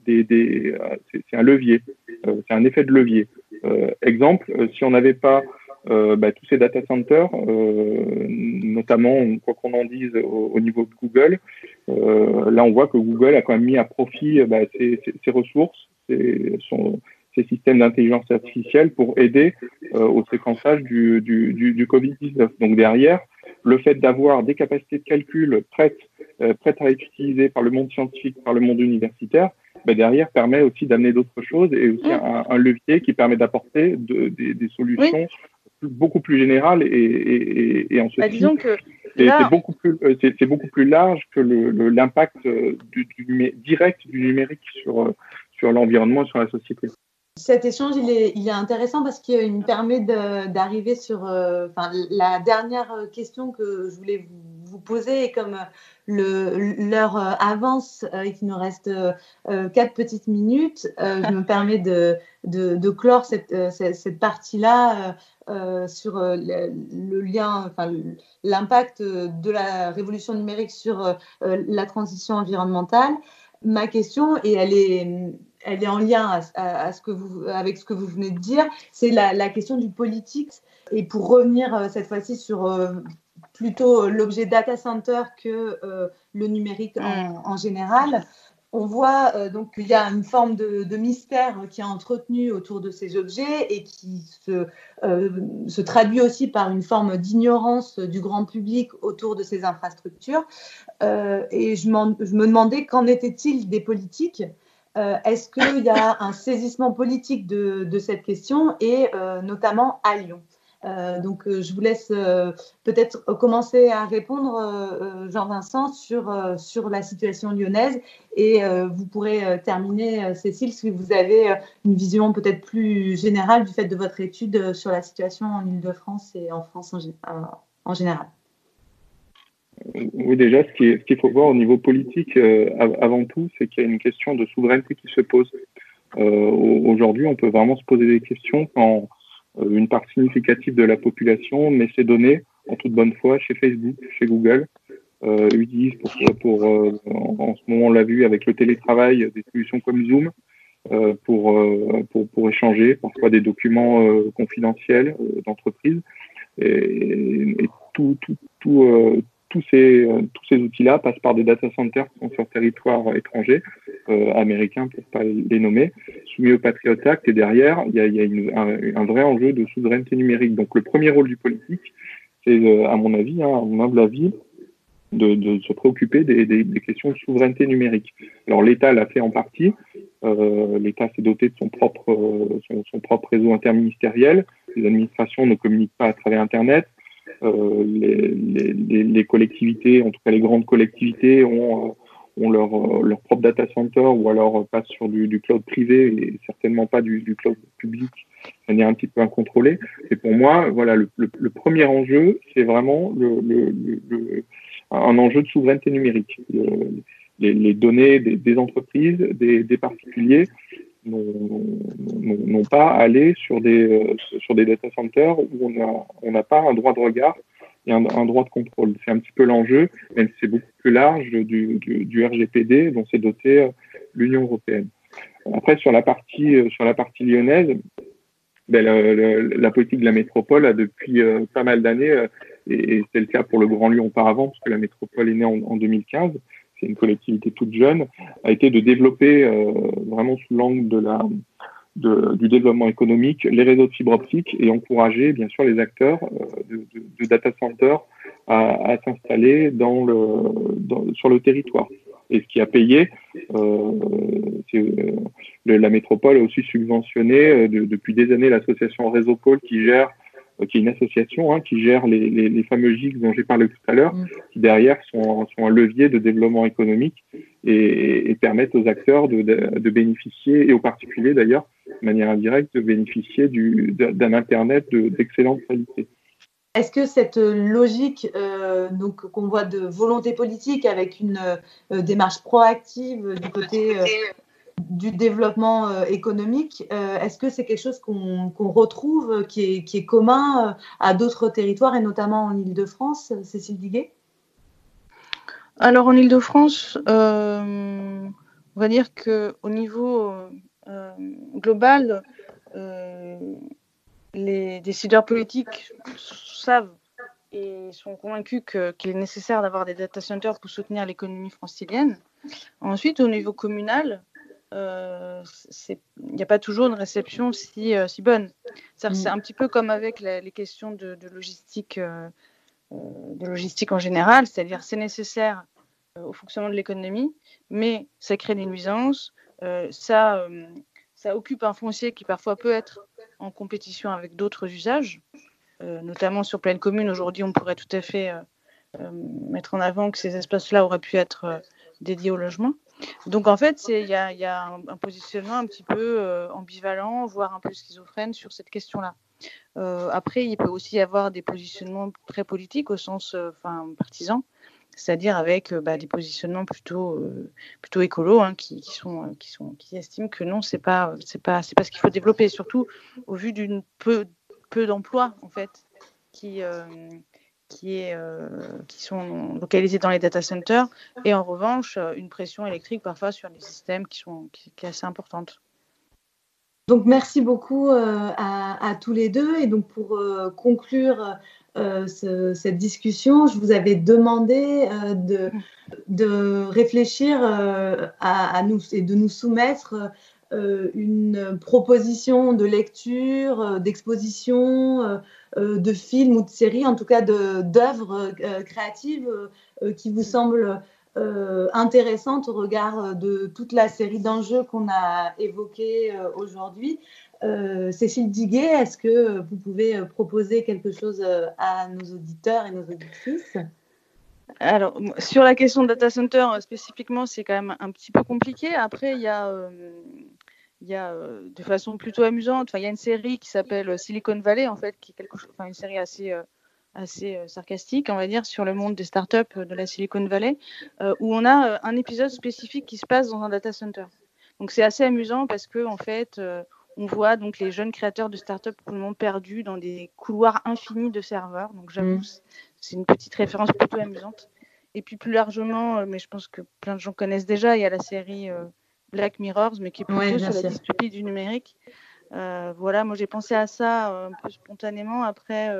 S4: des c'est un levier, c'est un effet de levier. exemple, si on n'avait pas euh, bah, tous ces data centers, euh, notamment quoi qu'on en dise au, niveau de Google, euh, là on voit que Google a quand même mis à profit bah, ses, ressources, ses, systèmes d'intelligence artificielle pour aider au séquençage du, du Covid-19. Donc derrière, le fait d'avoir des capacités de calcul prêtes, prêtes à être utilisées par le monde scientifique, par le monde universitaire, bah, derrière permet aussi d'amener d'autres choses et aussi un, un, levier qui permet d'apporter de, des, des, solutions beaucoup plus général et, et, et en ce bah, disons que c'est beaucoup plus euh, c'est beaucoup plus large que l'impact euh, du, du, direct du numérique sur euh, sur l'environnement sur la société.
S3: Cet échange, il est, il est intéressant parce qu'il me permet d'arriver sur enfin, la dernière question que je voulais vous, vous poser. Et comme l'heure avance et qu'il nous reste quatre petites minutes, je me permets de, clore cette, partie-là euh, sur euh, le, lien, enfin, l'impact de la révolution numérique sur euh, la transition environnementale. Ma question, et elle est, elle est en lien à, ce que vous, avec ce que vous venez de dire, c'est la, question du politique. Et pour revenir cette fois-ci sur plutôt l'objet data center que le numérique en, en général, on voit euh, donc qu'il y a une forme de, mystère qui est entretenu autour de ces objets et qui se, euh, se traduit aussi par une forme d'ignorance du grand public autour de ces infrastructures. Euh, et je, je, me demandais qu'en était-il des politiques? Est-ce qu'il y a un saisissement politique de, de cette question et notamment à Lyon? Euh, donc, euh, je vous laisse euh, peut-être commencer à répondre, Jean-Vincent, sur, sur la situation lyonnaise et vous pourrez terminer, Cécile, si vous avez une vision peut-être plus générale du fait de votre étude sur la situation en Ile-de-France et en France en, général.
S4: Oui, déjà, ce qu'il faut voir au niveau politique, avant tout, c'est qu'il y a une question de souveraineté qui se pose. Aujourd'hui, on peut vraiment se poser des questions quand une part significative de la population met ses données en toute bonne foi chez Facebook, chez Google, euh, utilise pour, pour euh, en, ce moment on l'a vu avec le télétravail, des solutions comme Zoom euh, pour, euh, pour, pour échanger parfois des documents confidentiels d'entreprise. Et, et, tout, tout, tout, tous ces, tous ces outils-là passent par des data centers qui sont sur territoire étranger, euh, américain pour pas les nommer, soumis au Patriot Act. Et derrière, il y a, un, vrai enjeu de souveraineté numérique. Donc le premier rôle du politique, c'est euh, à mon avis, hein, à mon humble avis, de, de se préoccuper des, questions de souveraineté numérique. Alors l'État l'a fait en partie. Euh, L'État s'est doté de son propre, son, son propre réseau interministériel. Les administrations ne communiquent pas à travers Internet. Euh, les, les, collectivités, en tout cas les grandes collectivités, ont, euh, ont leur, euh, leur propre data center ou alors passent sur du, du cloud privé et certainement pas du, du cloud public de manière un petit peu incontrôlée. Et pour moi, voilà, le, le, le premier enjeu, c'est vraiment le, le, un enjeu de souveraineté numérique. Les, les, données des, des entreprises, des, des particuliers n'ont pas à aller sur des, euh, sur des data centers où on n'a on a pas un droit de regard et un, un droit de contrôle. C'est un petit peu l'enjeu, même si c'est beaucoup plus large du, RGPD dont s'est dotée euh, l'Union européenne. Après, sur la partie, euh, sur la partie lyonnaise, ben, la, politique de la métropole a depuis pas mal d'années, et, c'est le cas pour le Grand Lyon auparavant, parce que la métropole est née en, en 2015, c'est une collectivité toute jeune, a été de développer euh, vraiment sous l'angle de la de, du développement économique les réseaux de fibre optique et encourager bien sûr les acteurs euh, de, de, de, data centers à, à s'installer dans le dans, sur le territoire. Et ce qui a payé, euh, euh la métropole a aussi subventionné depuis des années l'association Réseau Pôle qui gère euh, qui est une association hein, qui gère les, les, les, fameux GIG dont j'ai parlé tout à l'heure, mm. qui derrière sont, sont, un levier de développement économique et, et permettent aux acteurs de, de, de, bénéficier, et aux particuliers d'ailleurs, de manière indirecte, de bénéficier d'un Internet d'excellente qualité.
S3: est-ce que cette logique donc qu'on voit de volonté politique avec une démarche proactive du côté du développement économique, est-ce que c'est quelque chose qu'on retrouve, qui est, qui est commun à d'autres territoires et notamment en Ile-de-France, Cécile Diguet?
S5: Alors en Ile-de-France, euh, on va dire qu'au niveau euh, global, euh, les décideurs politiques savent et sont convaincus qu'il est nécessaire d'avoir des data centers pour soutenir l'économie francilienne. Ensuite, au niveau communal, il n'y a pas toujours une réception si, bonne. C'est mm. un petit peu comme avec les questions de logistique euh, de logistique en général, c'est-à-dire c'est nécessaire euh, au fonctionnement de l'économie, mais ça crée des nuisances, euh, ça, ça occupe un foncier qui parfois peut être en compétition avec d'autres usages, notamment sur pleine commune. Aujourd'hui, on pourrait tout à fait mettre en avant que ces espaces-là auraient pu être dédiés au logement. Donc en fait, il y a, un, un, positionnement un petit peu ambivalent, voire un peu schizophrène sur cette question-là. Euh, après, il peut aussi y avoir des positionnements très politiques au sens euh, enfin, partisan, c'est-à-dire avec euh, bah, des positionnements plutôt, plutôt écolos hein, qui, sont, qui, sont, qui estiment que non, pas, c'est pas, c'est pas ce qu'il faut développer, surtout au vu d'une peu, peu d'emplois en fait qui, qui, est, qui sont localisés dans les data centers et en revanche une pression électrique parfois sur les systèmes qui, sont, qui est assez importante.
S3: Donc merci beaucoup euh, à, tous les deux. Et donc pour euh, conclure euh, cette discussion, je vous avais demandé de, de, réfléchir à, nous et de nous soumettre une proposition de lecture, d'exposition, de films ou de séries, en tout cas d'œuvres créatives qui vous semblent euh, intéressante au regard euh, de toute la série d'enjeux qu'on a évoqués euh, aujourd'hui. Cécile Diguet, est-ce que vous pouvez proposer quelque chose à nos auditeurs et nos auditrices?
S5: Alors, sur la question de data center spécifiquement, c'est quand même un petit peu compliqué. Après, il y a, il y a de façon plutôt amusante, il y a une série qui s'appelle Silicon Valley, en fait, qui est quelque chose, une série assez assez euh, sarcastique, on va dire, sur le monde des startups euh, de la Silicon Valley, euh, où on a un épisode spécifique qui se passe dans un data center. Donc c'est assez amusant parce que en fait, on voit donc les jeunes créateurs de startups complètement perdus dans des couloirs infinis de serveurs. Donc j'avoue, mm. C'est une petite référence plutôt amusante. Et puis plus largement, mais je pense que plein de gens connaissent déjà, il y a la série Black Mirrors, mais qui est plutôt sur la dystopie du numérique. voilà, moi j'ai pensé à ça un peu spontanément. Après,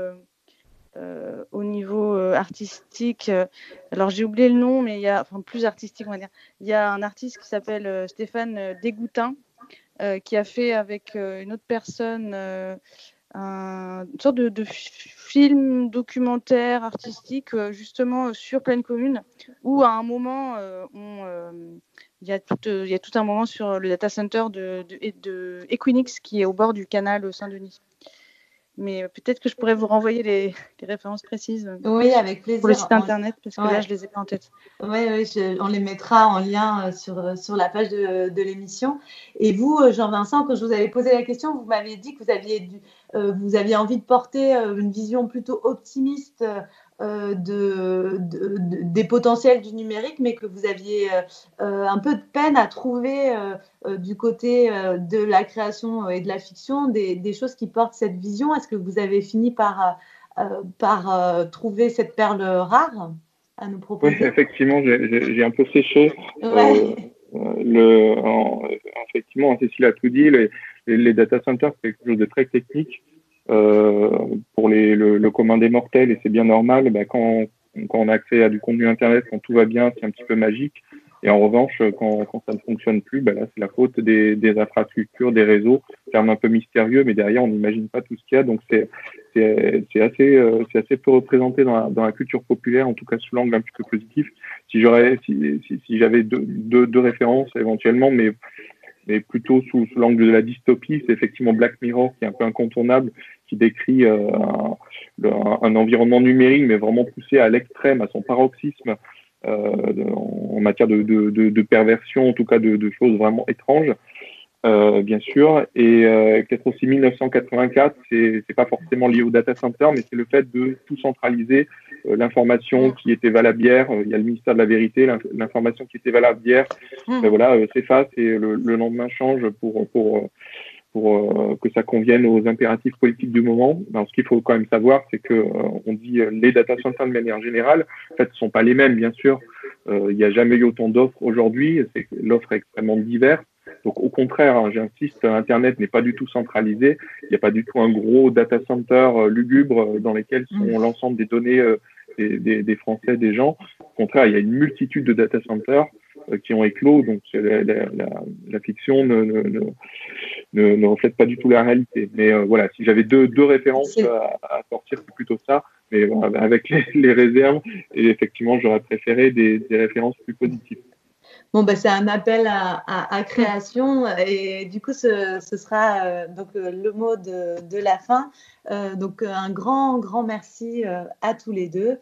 S5: euh, au niveau euh, artistique. Euh, alors j'ai oublié le nom, mais il y a, enfin plus artistique on va dire. Il y a un artiste qui s'appelle Stéphane Dégoutin qui a fait avec une autre personne un, une sorte de, film documentaire artistique justement sur pleine commune où à un moment on, il, y a tout, un moment sur le data center de Equinix qui est au bord du canal Saint-Denis. Mais peut-être que je pourrais vous renvoyer les, références précises.
S3: Oui, avec plaisir.
S5: Pour le site internet, parce que là, je les ai pas en tête.
S3: Oui, oui on les mettra en lien euh, sur, euh, sur la page de, de l'émission. Et vous, euh, Jean-Vincent, quand je vous avais posé la question, vous m'aviez dit que vous aviez, vous aviez envie de porter une vision plutôt optimiste euh, de, des potentiels du numérique, mais que vous aviez euh, euh, un peu de peine à trouver du côté de la création et de la fiction des, choses qui portent cette vision. Est-ce que vous avez fini par, par trouver cette perle rare à nous proposer?
S4: Oui, effectivement, j'ai un peu séché. le, effectivement, Cécile a tout dit, les, les data centers, c'est quelque chose de très technique. Euh, pour les, le, le, commun des mortels, et c'est bien normal, bah, quand, quand on a accès à du contenu Internet, quand tout va bien, c'est un petit peu magique. Et en revanche, quand, quand ça ne fonctionne plus, bah là, c'est la faute des, des, infrastructures, des réseaux, terme un peu mystérieux, mais derrière, on n'imagine pas tout ce qu'il y a. Donc, c'est c'est assez, euh, c'est assez peu représenté dans la, dans la, culture populaire, en tout cas sous l'angle un petit peu positif. Si j'aurais, si, si, si j'avais deux, deux, deux, références éventuellement, mais mais plutôt sous, l'angle de la dystopie, c'est effectivement Black Mirror qui est un peu incontournable, qui décrit euh, un, environnement numérique, mais vraiment poussé à l'extrême, à son paroxysme, euh, en matière de, de, de, perversion, en tout cas de choses vraiment étranges. Bien sûr, et peut-être aussi 1984, c'est c'est pas forcément lié au data center, mais c'est le fait de tout centraliser l'information qui était valable hier. il y a le ministère de la vérité, l'information qui était valable hier, mmh. ben voilà, s'efface et le, le, lendemain change pour pour pour euh, que ça convienne aux impératifs politiques du moment. Ben, ce qu'il faut quand même savoir, c'est que euh, on dit euh, les data centers de manière générale, en fait, ne sont pas les mêmes, bien sûr. Il n'y a jamais eu autant d'offres aujourd'hui. L'offre est extrêmement diverse. Donc au contraire, hein, j'insiste, Internet n'est pas du tout centralisé. Il n'y a pas du tout un gros data center lugubre dans lesquels sont mmh. l'ensemble des données des, des, des, Français, des gens. Au contraire, il y a une multitude de data centers euh, qui ont éclos. Donc la, la, la, fiction ne, ne, ne, ne, reflète pas du tout la réalité. Mais euh, voilà, si j'avais deux, deux références à, à, sortir, c'est plutôt ça. Mais avec les, les, réserves, et effectivement, j'aurais préféré des, des, références plus positives.
S3: Bon, ben, c'est un appel à, à, à, création et du coup, ce, ce sera euh, donc le mot de, de la fin. Euh, donc, un grand, grand merci à tous les deux.